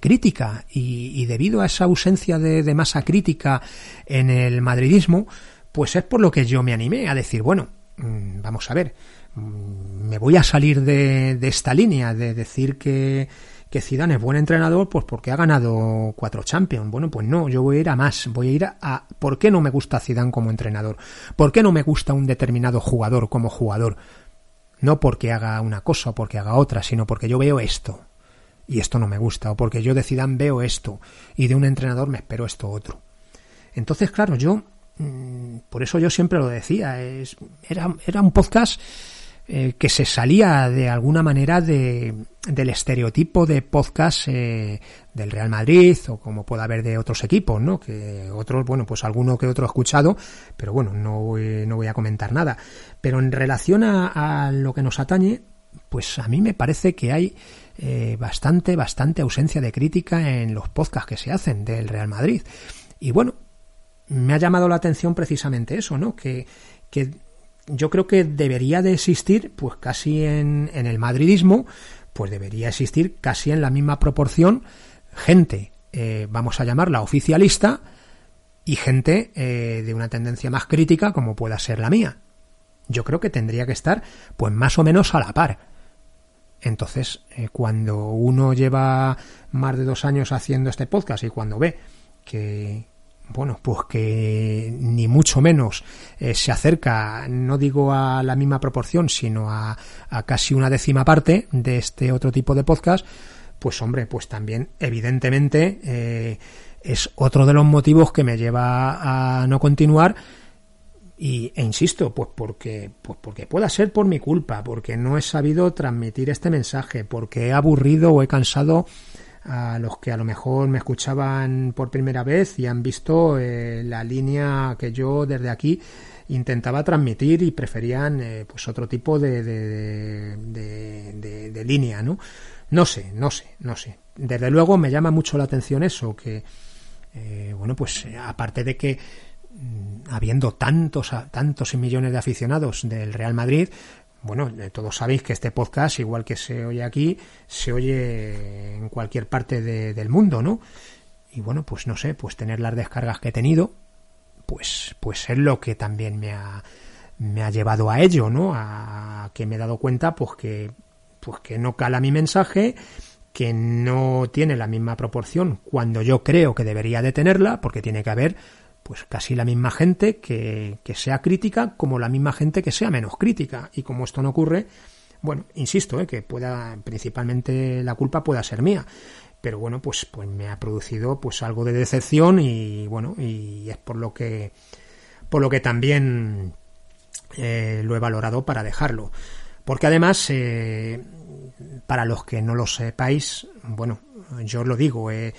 crítica. Y, debido a esa ausencia de, masa crítica en el madridismo, pues es por lo que yo me animé a decir, bueno, mm, vamos a ver, mm, me voy a salir de esta línea de decir que que Zidane es buen entrenador, pues porque ha ganado cuatro Champions. Bueno, pues no, yo voy a ir a más, voy a ir a, ¿por qué no me gusta Zidane como entrenador? ¿Por qué no me gusta un determinado jugador como jugador? No porque haga una cosa o porque haga otra, sino porque yo veo esto y esto no me gusta, o porque yo de Zidane veo esto y de un entrenador me espero esto otro. Entonces, claro, yo mm, por eso yo siempre lo decía, es, era, era un podcast eh, que se salía de alguna manera de, del estereotipo de podcast eh, del Real Madrid o como pueda haber de otros equipos, ¿no? Que otros, bueno, pues alguno que otro he escuchado, pero bueno, no voy, no voy a comentar nada. Pero en relación a, lo que nos atañe, pues a mí me parece que hay eh, bastante, bastante ausencia de crítica en los podcasts que se hacen del Real Madrid. Y bueno, me ha llamado la atención precisamente eso, ¿no? Que, que yo creo que debería de existir, pues casi en, en el madridismo, pues debería existir casi en la misma proporción gente, eh, vamos a llamarla oficialista, y gente eh, de una tendencia más crítica como pueda ser la mía. Yo creo que tendría que estar pues más o menos a la par. Entonces, eh, cuando uno lleva más de dos años haciendo este podcast y cuando ve que, bueno, pues que ni mucho menos eh, se acerca, no digo a la misma proporción, sino a, a, casi una décima parte de este otro tipo de podcast, pues hombre, pues también evidentemente eh, es otro de los motivos que me lleva a no continuar. Y, e insisto, pues porque, pues porque pueda ser por mi culpa, porque no he sabido transmitir este mensaje, porque he aburrido o he cansado a los que a lo mejor me escuchaban por primera vez y han visto eh, la línea que yo desde aquí intentaba transmitir y preferían eh, pues otro tipo de, de, de, línea, ¿no? No sé, no sé, no sé. Desde luego me llama mucho la atención eso, que eh, bueno, pues aparte de que mm, habiendo tantos, tantos millones de aficionados del Real Madrid, bueno, eh, todos sabéis que este podcast, igual que se oye aquí, se oye en cualquier parte de, del mundo, ¿no? Y bueno, pues no sé, pues tener las descargas que he tenido, pues, pues es lo que también me ha, me ha llevado a ello, ¿no? A que me he dado cuenta, pues que, pues que no cala mi mensaje, que no tiene la misma proporción cuando yo creo que debería de tenerla, porque tiene que haber pues casi la misma gente que, que sea crítica como la misma gente que sea menos crítica. Y como esto no ocurre, bueno, insisto, ¿eh? que pueda, principalmente la culpa pueda ser mía. Pero bueno, pues, pues me ha producido pues algo de decepción y bueno, y es por lo que, por lo que también eh, lo he valorado para dejarlo. Porque además, eh, para los que no lo sepáis, bueno, yo os lo digo, eh,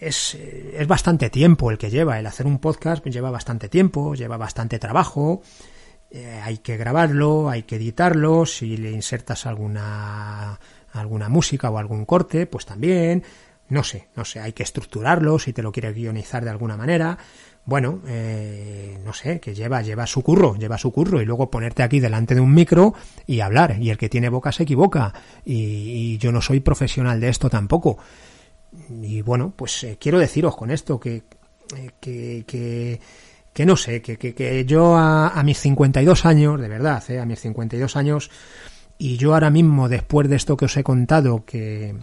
es, es, bastante tiempo el que lleva. El hacer un podcast lleva bastante tiempo, lleva bastante trabajo. Eh, hay que grabarlo, hay que editarlo. Si le insertas alguna, alguna música o algún corte, pues también. No sé, no sé, hay que estructurarlo si te lo quieres guionizar de alguna manera. Bueno, eh, no sé, que lleva, lleva su curro, lleva su curro y luego ponerte aquí delante de un micro y hablar. Y el que tiene boca se equivoca. Y, y yo no soy profesional de esto tampoco. Y bueno, pues eh, quiero deciros con esto que, eh, que, que, que, no sé, que, que, yo a, a, mis 52 años, de verdad, eh, a mis 52 años, y yo ahora mismo, después de esto que os he contado, que,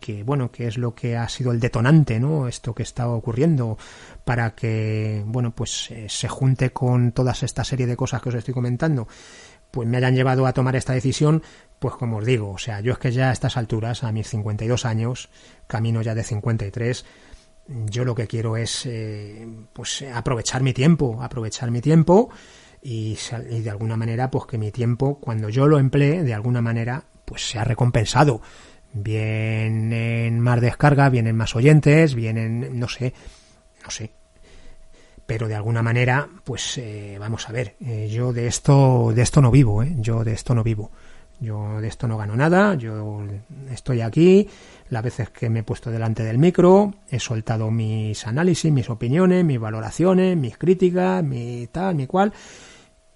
que bueno, que es lo que ha sido el detonante, ¿no? Esto que está ocurriendo para que, bueno, pues eh, se junte con toda esta serie de cosas que os estoy comentando, pues me hayan llevado a tomar esta decisión, pues como os digo, o sea, yo es que ya a estas alturas, a mis 52 años, camino ya de 53, yo lo que quiero es eh, pues aprovechar mi tiempo, aprovechar mi tiempo y, y, de alguna manera pues que mi tiempo cuando yo lo emplee de alguna manera pues sea recompensado. Vienen más descarga, vienen más oyentes, vienen, no sé, no sé, pero de alguna manera, pues eh, vamos a ver, eh, yo de esto, de esto no vivo, ¿eh? yo de esto no vivo. Yo de esto no gano nada, yo estoy aquí, las veces que me he puesto delante del micro, he soltado mis análisis, mis opiniones, mis valoraciones, mis críticas, mi tal, mi cual,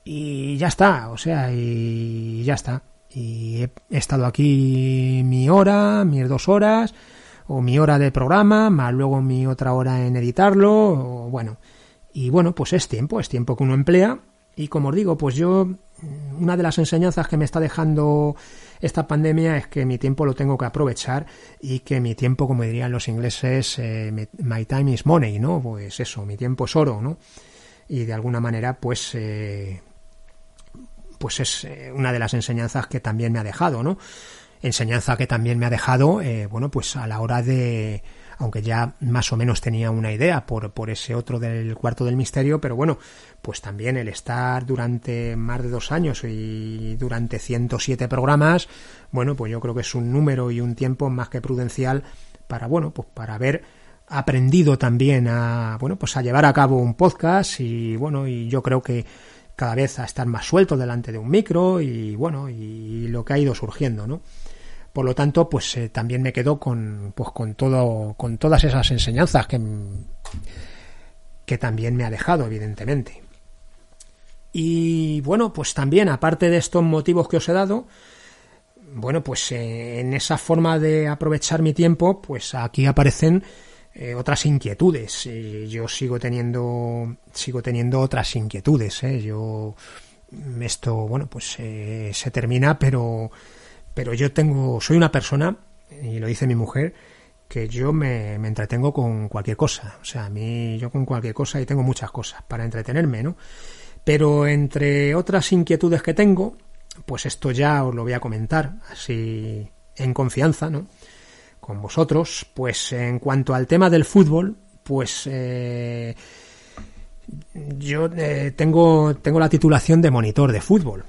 y ya está, o sea, y ya está. Y he, estado aquí mi hora, mis dos horas, o mi hora de programa, más luego mi otra hora en editarlo, o bueno. Y bueno, pues es tiempo, es tiempo que uno emplea. Y como os digo, pues yo una de las enseñanzas que me está dejando esta pandemia es que mi tiempo lo tengo que aprovechar y que mi tiempo, como dirían los ingleses, eh, my time is money, ¿no? Pues eso, mi tiempo es oro, ¿no? Y de alguna manera, pues, eh, pues es eh, una de las enseñanzas que también me ha dejado, ¿no? Enseñanza que también me ha dejado, eh, bueno, pues a la hora de, aunque ya más o menos tenía una idea por, por ese otro del cuarto del misterio, pero bueno, pues también el estar durante más de dos años y durante 107 programas, bueno, pues yo creo que es un número y un tiempo más que prudencial para, bueno, pues para haber aprendido también a, bueno, pues a llevar a cabo un podcast y, bueno, y yo creo que cada vez a estar más suelto delante de un micro y, bueno, y lo que ha ido surgiendo, ¿no? Por lo tanto, pues eh, también me quedo con, pues, con todo, con todas esas enseñanzas que, que también me ha dejado, evidentemente. Y bueno, pues también, aparte de estos motivos que os he dado, bueno, pues eh, en esa forma de aprovechar mi tiempo, pues aquí aparecen eh, otras inquietudes. yo sigo teniendo, sigo teniendo otras inquietudes. Yo esto, bueno, pues se termina, pero, pero yo tengo, soy una persona y lo dice mi mujer que yo me, me, entretengo con cualquier cosa. O sea, a mí yo con cualquier cosa y tengo muchas cosas para entretenerme, ¿no? Pero entre otras inquietudes que tengo, pues esto ya os lo voy a comentar así en confianza, ¿no? Con vosotros, pues en cuanto al tema del fútbol, pues eh, yo eh, tengo, tengo la titulación de monitor de fútbol.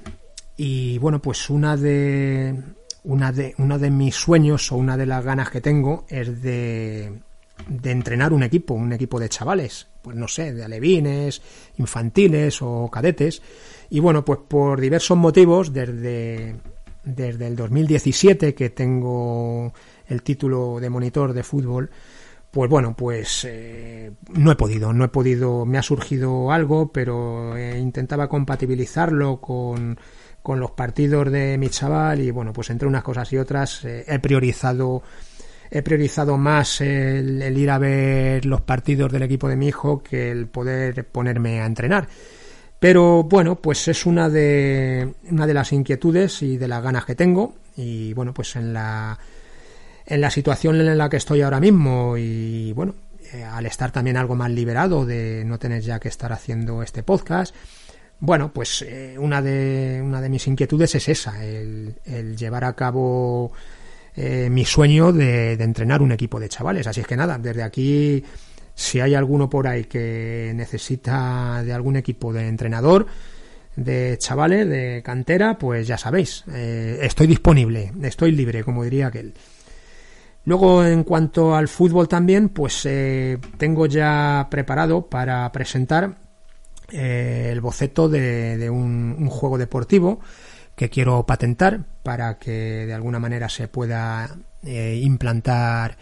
Y bueno, pues una de una de, uno de mis sueños o una de las ganas que tengo es de, de entrenar un equipo, un equipo de chavales, pues no sé, de alevines, infantiles o cadetes. Y bueno, pues por diversos motivos, desde, desde el 2017 que tengo el título de monitor de fútbol, pues bueno, pues eh, no he podido, no he podido, me ha surgido algo, pero intentaba compatibilizarlo con con los partidos de mi chaval y bueno, pues entre unas cosas y otras eh, he priorizado he priorizado más el, ir a ver los partidos del equipo de mi hijo que el poder ponerme a entrenar. Pero bueno, pues es una de una de las inquietudes y de las ganas que tengo y bueno, pues en la en la situación en la que estoy ahora mismo y bueno, eh, al estar también algo más liberado de no tener ya que estar haciendo este podcast, bueno, pues eh, una, de, una de mis inquietudes es esa, el, llevar a cabo eh, mi sueño de, entrenar un equipo de chavales. Así es que nada, desde aquí, si hay alguno por ahí que necesita de algún equipo de entrenador, de chavales, de cantera, pues ya sabéis, eh, estoy disponible, estoy libre, como diría aquel. Luego, en cuanto al fútbol también, pues tengo ya preparado para presentar eh, el boceto de, un, juego deportivo que quiero patentar para que de alguna manera se pueda eh, implantar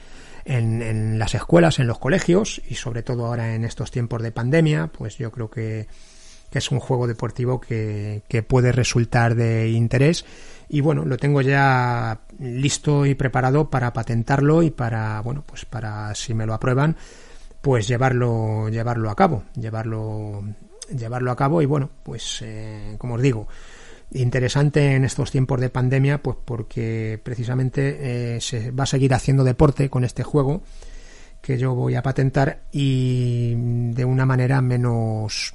en, las escuelas, en los colegios y sobre todo ahora en estos tiempos de pandemia, pues yo creo que, es un juego deportivo que, que, puede resultar de interés. Y bueno, lo tengo ya listo y preparado para patentarlo y para, bueno, pues para si me lo aprueban, pues llevarlo, llevarlo a cabo, llevarlo llevarlo a cabo y bueno, pues eh, como os digo, interesante en estos tiempos de pandemia, pues porque precisamente eh, se va a seguir haciendo deporte con este juego que yo voy a patentar y de una manera menos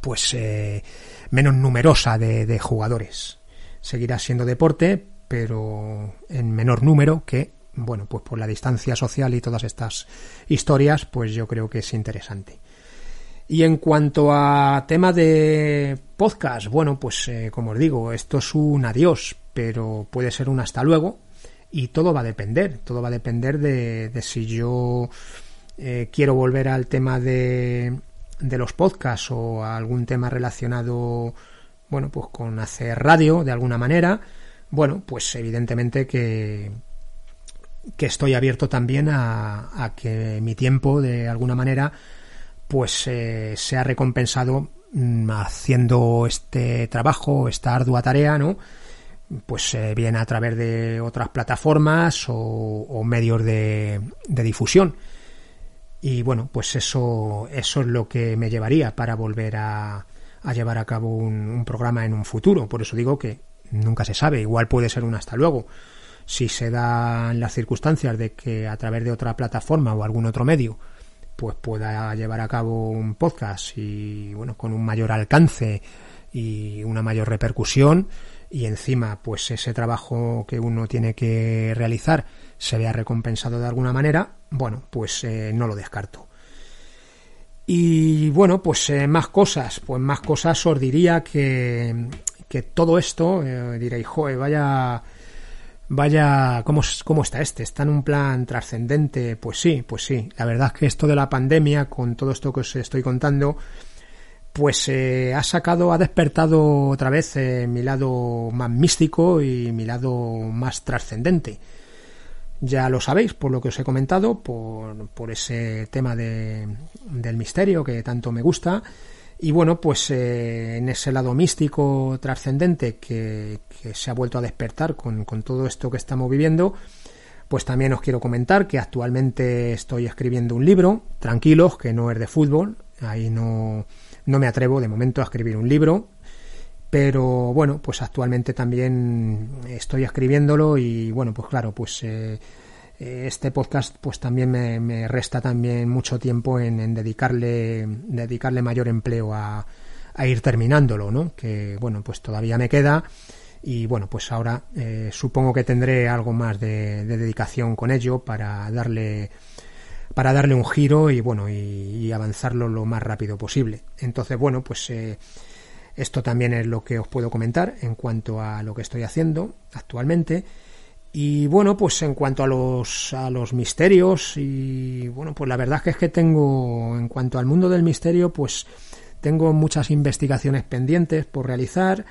pues eh, menos numerosa de, de, jugadores. Seguirá siendo deporte pero en menor número que bueno pues por la distancia social y todas estas historias pues yo creo que es interesante y en cuanto a tema de podcast, bueno, pues eh, como os digo, esto es un adiós, pero puede ser un hasta luego. Y todo va a depender, todo va a depender de, si yo eh, quiero volver al tema de, de los podcasts o a algún tema relacionado, bueno, pues con hacer radio de alguna manera, bueno, pues evidentemente que, que estoy abierto también a, a que mi tiempo de alguna manera pues eh, se ha recompensado mm, haciendo este trabajo, esta ardua tarea, ¿no? Pues eh, bien a través de otras plataformas o, medios de, difusión. Y bueno, pues eso, eso es lo que me llevaría para volver a, llevar a cabo un, un, programa en un futuro. Por eso digo que nunca se sabe, igual puede ser un hasta luego. Si se dan las circunstancias de que a través de otra plataforma o algún otro medio pues pueda llevar a cabo un podcast y bueno con un mayor alcance y una mayor repercusión. Y encima pues ese trabajo que uno tiene que realizar se vea recompensado de alguna manera bueno pues eh, no lo descarto. Y bueno pues eh, más cosas pues más cosas os diría que que todo esto eh, diréis joder vaya Vaya, ¿cómo, ¿cómo está este? ¿Está en un plan trascendente? Pues sí, pues sí. La verdad es que esto de la pandemia, con todo esto que os estoy contando, pues eh, ha sacado, ha despertado otra vez eh, mi lado más místico y mi lado más trascendente. Ya lo sabéis por lo que os he comentado, por, por ese tema de, del misterio que tanto me gusta Y bueno, pues eh, en ese lado místico trascendente que, se ha vuelto a despertar con, con todo esto que estamos viviendo, pues también os quiero comentar que actualmente estoy escribiendo un libro, tranquilos, que no es de fútbol, ahí no, no me atrevo de momento a escribir un libro, pero bueno, pues actualmente también estoy escribiéndolo y bueno, pues claro, pues eh, este podcast pues también me, resta también mucho tiempo en, dedicarle, dedicarle mayor empleo a, a ir terminándolo, ¿no? Que bueno, pues todavía me queda y bueno pues ahora eh, supongo que tendré algo más de, dedicación con ello para darle para darle un giro y bueno y, avanzarlo lo más rápido posible entonces bueno pues eh, esto también es lo que os puedo comentar en cuanto a lo que estoy haciendo actualmente y bueno pues en cuanto a los a los misterios y bueno pues la verdad es que tengo en cuanto al mundo del misterio pues tengo muchas investigaciones pendientes por realizar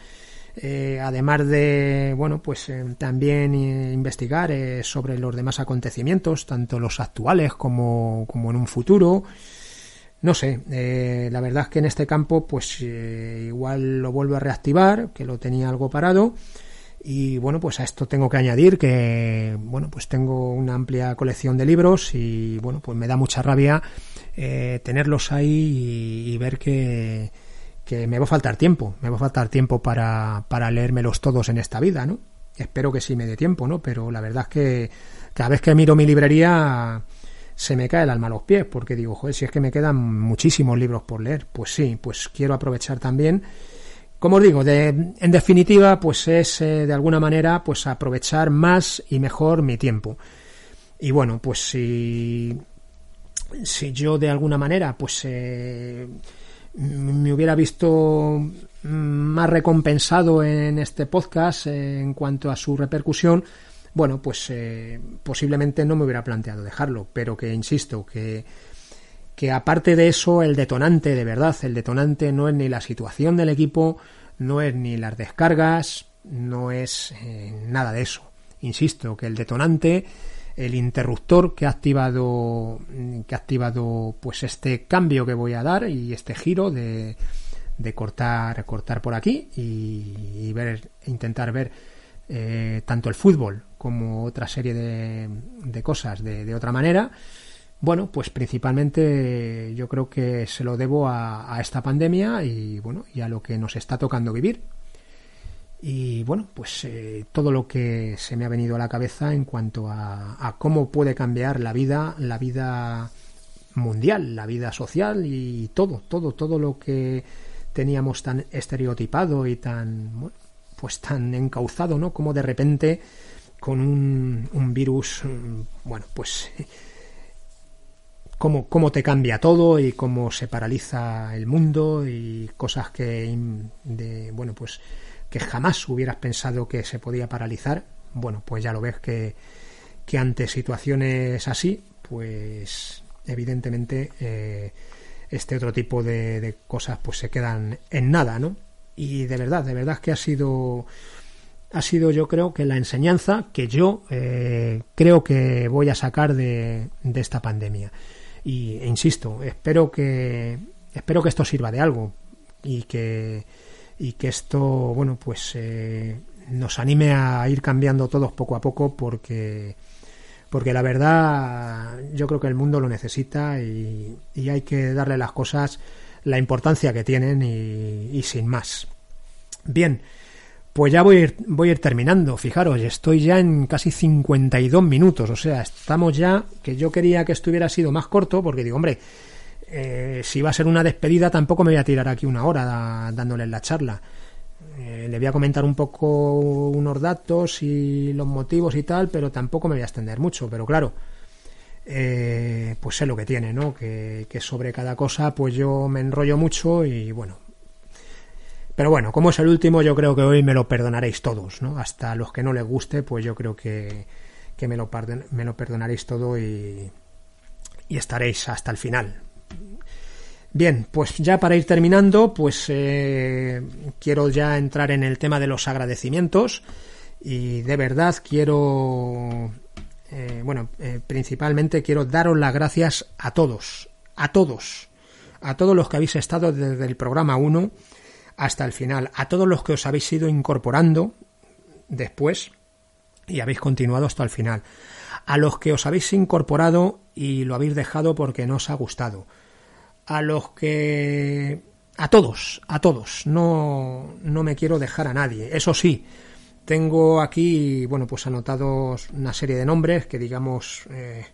eh, además de, bueno, pues eh, también eh, investigar sobre los demás acontecimientos, tanto los actuales como, como en un futuro. No sé, la verdad es que en este campo, pues igual lo vuelvo a reactivar, que lo tenía algo parado. Y bueno, pues a esto tengo que añadir que, bueno, pues tengo una amplia colección de libros y, bueno, pues me da mucha rabia tenerlos ahí y ver que, que me va a faltar tiempo, me va a faltar tiempo para, para leérmelos todos en esta vida, ¿no? Espero que sí me dé tiempo, ¿no? Pero la verdad es que cada vez que miro mi librería se me cae el alma a los pies, porque digo, joder, si es que me quedan muchísimos libros por leer, pues sí, pues quiero aprovechar también. Como os digo, de, en definitiva, pues es eh, de alguna manera, pues aprovechar más y mejor mi tiempo. Y bueno, pues si, si yo de alguna manera, pues eh, me hubiera visto más recompensado en este podcast en cuanto a su repercusión, bueno, pues eh, posiblemente no me hubiera planteado dejarlo, pero que insisto, que, que aparte de eso, el detonante, de verdad, el detonante no es ni la situación del equipo, no es ni las descargas, no es eh, nada de eso. Insisto, que el detonante el interruptor que ha activado que ha activado pues este cambio que voy a dar y este giro de, de cortar cortar por aquí y, ver intentar ver eh, tanto el fútbol como otra serie de, de cosas de, de, otra manera bueno pues principalmente yo creo que se lo debo a, esta pandemia y bueno y a lo que nos está tocando vivir y bueno, pues eh, todo lo que se me ha venido a la cabeza en cuanto a, cómo puede cambiar la vida, la vida mundial, la vida social y todo, todo, todo lo que teníamos tan estereotipado y tan, pues tan encauzado, ¿no? Como de repente con un, un virus, mm, bueno, pues cómo, cómo te cambia todo y cómo se paraliza el mundo y cosas que, de, bueno, pues que jamás hubieras pensado que se podía paralizar, bueno, pues ya lo ves que, que ante situaciones así, pues evidentemente eh, este otro tipo de, cosas pues se quedan en nada, ¿no? Y de verdad, de verdad que ha sido ha sido yo creo que la enseñanza que yo eh, creo que voy a sacar de, de esta pandemia. Y e insisto, espero que espero que esto sirva de algo y que y que esto, bueno, pues eh, nos anime a ir cambiando todos poco a poco porque porque la verdad yo creo que el mundo lo necesita y, hay que darle las cosas la importancia que tienen y, sin más. Bien, pues ya voy a, ir, voy a ir terminando. Fijaros, estoy ya en casi 52 minutos. O sea, estamos ya, que yo quería que estuviera sido más corto, porque digo, hombre, eh, si va a ser una despedida, tampoco me voy a tirar aquí una hora dándoles la charla. Eh, le voy a comentar un poco unos datos y los motivos y tal, pero tampoco me voy a extender mucho. Pero claro, eh, pues sé lo que tiene, ¿no? Que, que, sobre cada cosa, pues yo me enrollo mucho y bueno. Pero bueno, como es el último, yo creo que hoy me lo perdonaréis todos, ¿no? Hasta los que no les guste, pues yo creo que, que me, lo perdonaréis todo y, y estaréis hasta el final. Bien, pues ya para ir terminando, pues eh, quiero ya entrar en el tema de los agradecimientos y de verdad quiero, eh, bueno, eh, principalmente quiero daros las gracias a todos, a todos, a todos los que habéis estado desde el programa 1 hasta el final, a todos los que os habéis ido incorporando después y habéis continuado hasta el final, a los que os habéis incorporado y lo habéis dejado porque no os ha gustado, a los que... a todos, a todos, no, no me quiero dejar a nadie, eso sí, tengo aquí, bueno, pues anotados una serie de nombres que digamos... Eh,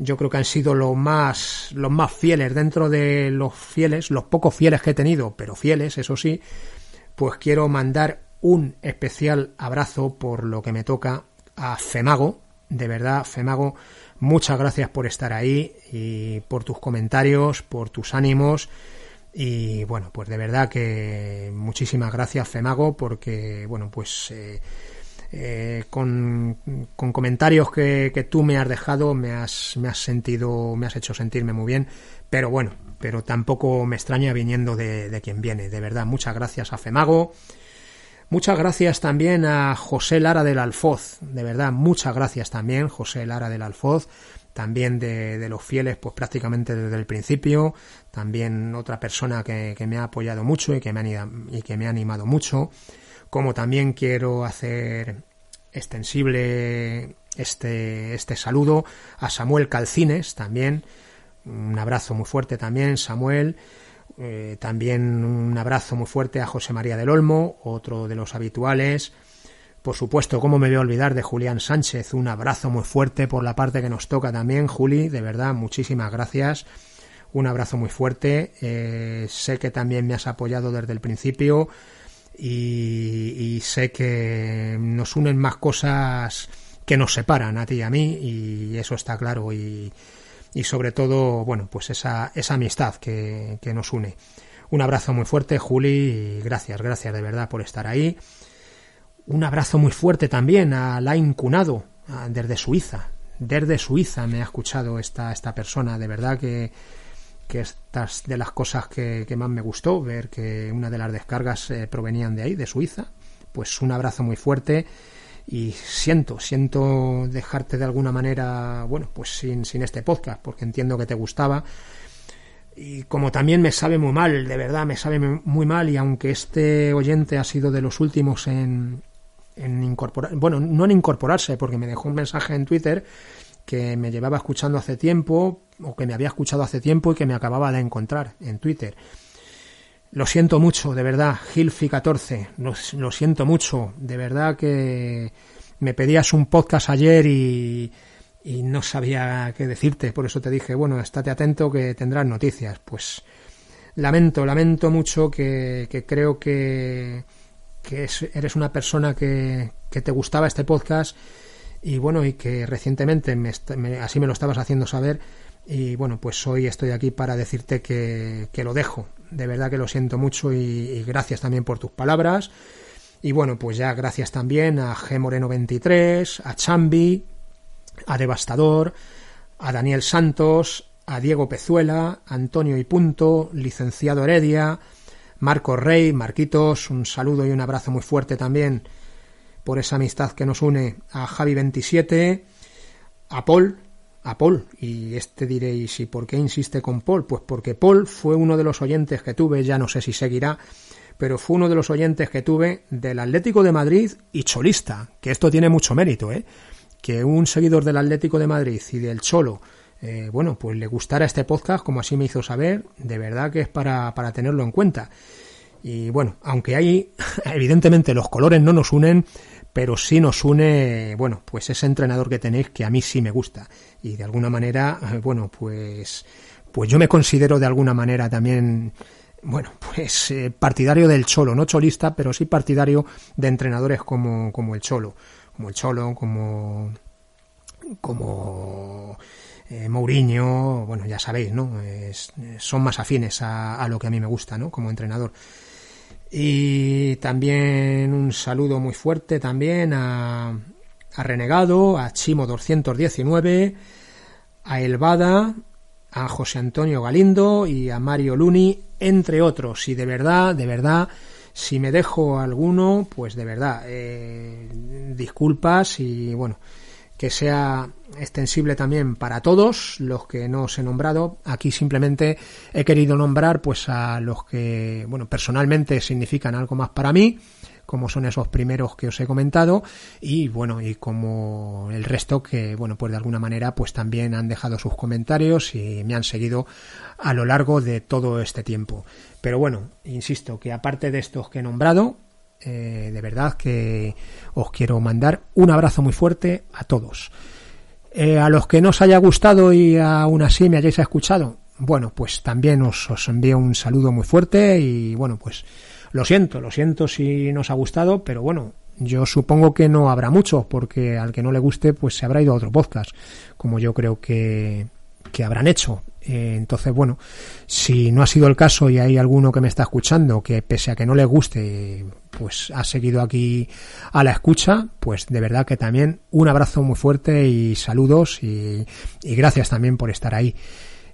yo creo que han sido los más, los más fieles. Dentro de los fieles, los pocos fieles que he tenido, pero fieles, eso sí, pues quiero mandar un especial abrazo por lo que me toca a Femago, de verdad, Femago, muchas gracias por estar ahí y por tus comentarios, por tus ánimos. Y bueno, pues de verdad que muchísimas gracias Femago porque bueno, pues eh, eh, con, comentarios que, tú me has dejado, me has, me has sentido, me has hecho sentirme muy bien, pero bueno, pero tampoco me extraña viniendo de, quien viene, de verdad, muchas gracias a Femago, muchas gracias también a José Lara del Alfoz, de verdad, muchas gracias también, José Lara del Alfoz, también de, de, los fieles, pues prácticamente desde el principio, también otra persona que, que me ha apoyado mucho y que me ha, y que me ha animado mucho como también quiero hacer extensible este, este saludo a Samuel Calcines también, un abrazo muy fuerte también, Samuel, eh, también un abrazo muy fuerte a José María del Olmo, otro de los habituales, por supuesto, cómo me voy a olvidar de Julián Sánchez, un abrazo muy fuerte por la parte que nos toca también, Juli, de verdad, muchísimas gracias, un abrazo muy fuerte, eh, sé que también me has apoyado desde el principio, y, sé que nos unen más cosas que nos separan a ti y a mí y eso está claro y, y sobre todo, bueno, pues esa, esa amistad que, que, nos une. Un abrazo muy fuerte, Juli, y gracias, gracias de verdad por estar ahí. Un abrazo muy fuerte también a Lain Cunado, desde Suiza. Desde Suiza me ha escuchado esta, esta persona, de verdad que que estas de las cosas que, más me gustó, ver que una de las descargas eh, provenían de ahí, de Suiza. Pues un abrazo muy fuerte y siento, siento dejarte de alguna manera, bueno, pues sin, sin este podcast, porque entiendo que te gustaba. Y como también me sabe muy mal, de verdad, me sabe muy mal, y aunque este oyente ha sido de los últimos en, en incorporar, bueno, no en incorporarse, porque me dejó un mensaje en Twitter que me llevaba escuchando hace tiempo, o que me había escuchado hace tiempo y que me acababa de encontrar en Twitter. Lo siento mucho, de verdad, Gilfi14, lo, lo, siento mucho, de verdad que me pedías un podcast ayer y, y no sabía qué decirte, por eso te dije, bueno, estate atento que tendrás noticias. Pues lamento, lamento mucho que, que creo que, que eres una persona que, que te gustaba este podcast y bueno, y que recientemente me, así me lo estabas haciendo saber y bueno, pues hoy estoy aquí para decirte que, que lo dejo, de verdad que lo siento mucho y, gracias también por tus palabras. Y bueno, pues ya gracias también a G Moreno 23, a Chambi, a Devastador, a Daniel Santos, a Diego Pezuela, Antonio y Punto, licenciado Heredia, Marco Rey, Marquitos, un saludo y un abrazo muy fuerte también por esa amistad que nos une a Javi27, a Paul, a Paul, y este diréis, ¿y por qué insiste con Paul? Pues porque Paul fue uno de los oyentes que tuve, ya no sé si seguirá, pero fue uno de los oyentes que tuve del Atlético de Madrid y Cholista, que esto tiene mucho mérito, ¿eh? Que un seguidor del Atlético de Madrid y del Cholo, eh, bueno, pues le gustara este podcast, como así me hizo saber, de verdad que es para, para tenerlo en cuenta. Y bueno, aunque ahí evidentemente los colores no nos unen, pero sí nos une, bueno, pues ese entrenador que tenéis que a mí sí me gusta. Y de alguna manera, bueno, pues, pues yo me considero de alguna manera también, bueno, pues eh, partidario del Cholo, no cholista, pero sí partidario de entrenadores como, como el Cholo, como el Cholo, como, como eh, Mourinho, bueno, ya sabéis, ¿no? Son más afines a, a, lo que a mí me gusta, ¿no? Como entrenador. Y también un saludo muy fuerte también a, a Renegado, a Chimo 219, a Elvada, a José Antonio Galindo y a Mario Luni, entre otros. Y de verdad, de verdad, si me dejo alguno, pues de verdad, eh, disculpas y bueno, que sea extensible también para todos los que no os he nombrado. Aquí simplemente he querido nombrar pues a los que, bueno, personalmente significan algo más para mí, como son esos primeros que os he comentado y bueno, y como el resto que, bueno, pues de alguna manera pues también han dejado sus comentarios y me han seguido a lo largo de todo este tiempo. Pero bueno, insisto que aparte de estos que he nombrado, eh, de verdad que os quiero mandar un abrazo muy fuerte a todos. Eh, a los que no os haya gustado y aún así me hayáis escuchado, bueno, pues también os, envío un saludo muy fuerte y bueno, pues lo siento, lo siento si no os ha gustado, pero bueno, yo supongo que no habrá mucho, porque al que no le guste, pues se habrá ido a otro podcast, como yo creo que, que habrán hecho. Eh, entonces, bueno, si no ha sido el caso y hay alguno que me está escuchando que pese a que no le guste, pues ha seguido aquí a la escucha, pues de verdad que también un abrazo muy fuerte y saludos y, y gracias también por estar ahí.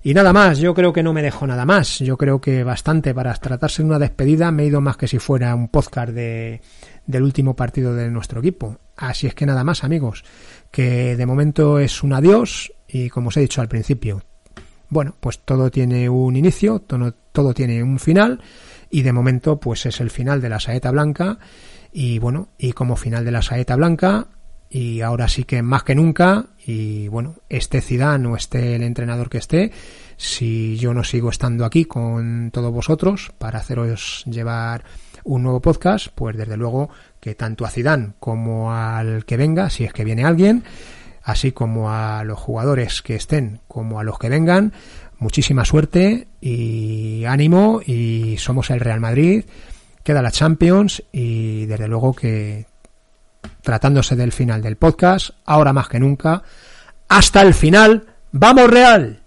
Y nada más, yo creo que no me dejo nada más. Yo creo que bastante para tratarse de una despedida me he ido más que si fuera un podcast de, del último partido de nuestro equipo. Así es que nada más, amigos, que de momento es un adiós y como os he dicho al principio, bueno, pues todo tiene un inicio, todo, tiene un final y de momento pues es el final de la saeta blanca y bueno, y como final de la saeta blanca y ahora sí que más que nunca y bueno, esté Zidane o esté el entrenador que esté, si yo no sigo estando aquí con todos vosotros para haceros llevar un nuevo podcast, pues desde luego que tanto a Zidane como al que venga, si es que viene alguien, así como a los jugadores que estén como a los que vengan, muchísima suerte y ánimo y somos el Real Madrid, queda la Champions y desde luego que tratándose del final del podcast, ahora más que nunca, hasta el final, ¡vamos Real!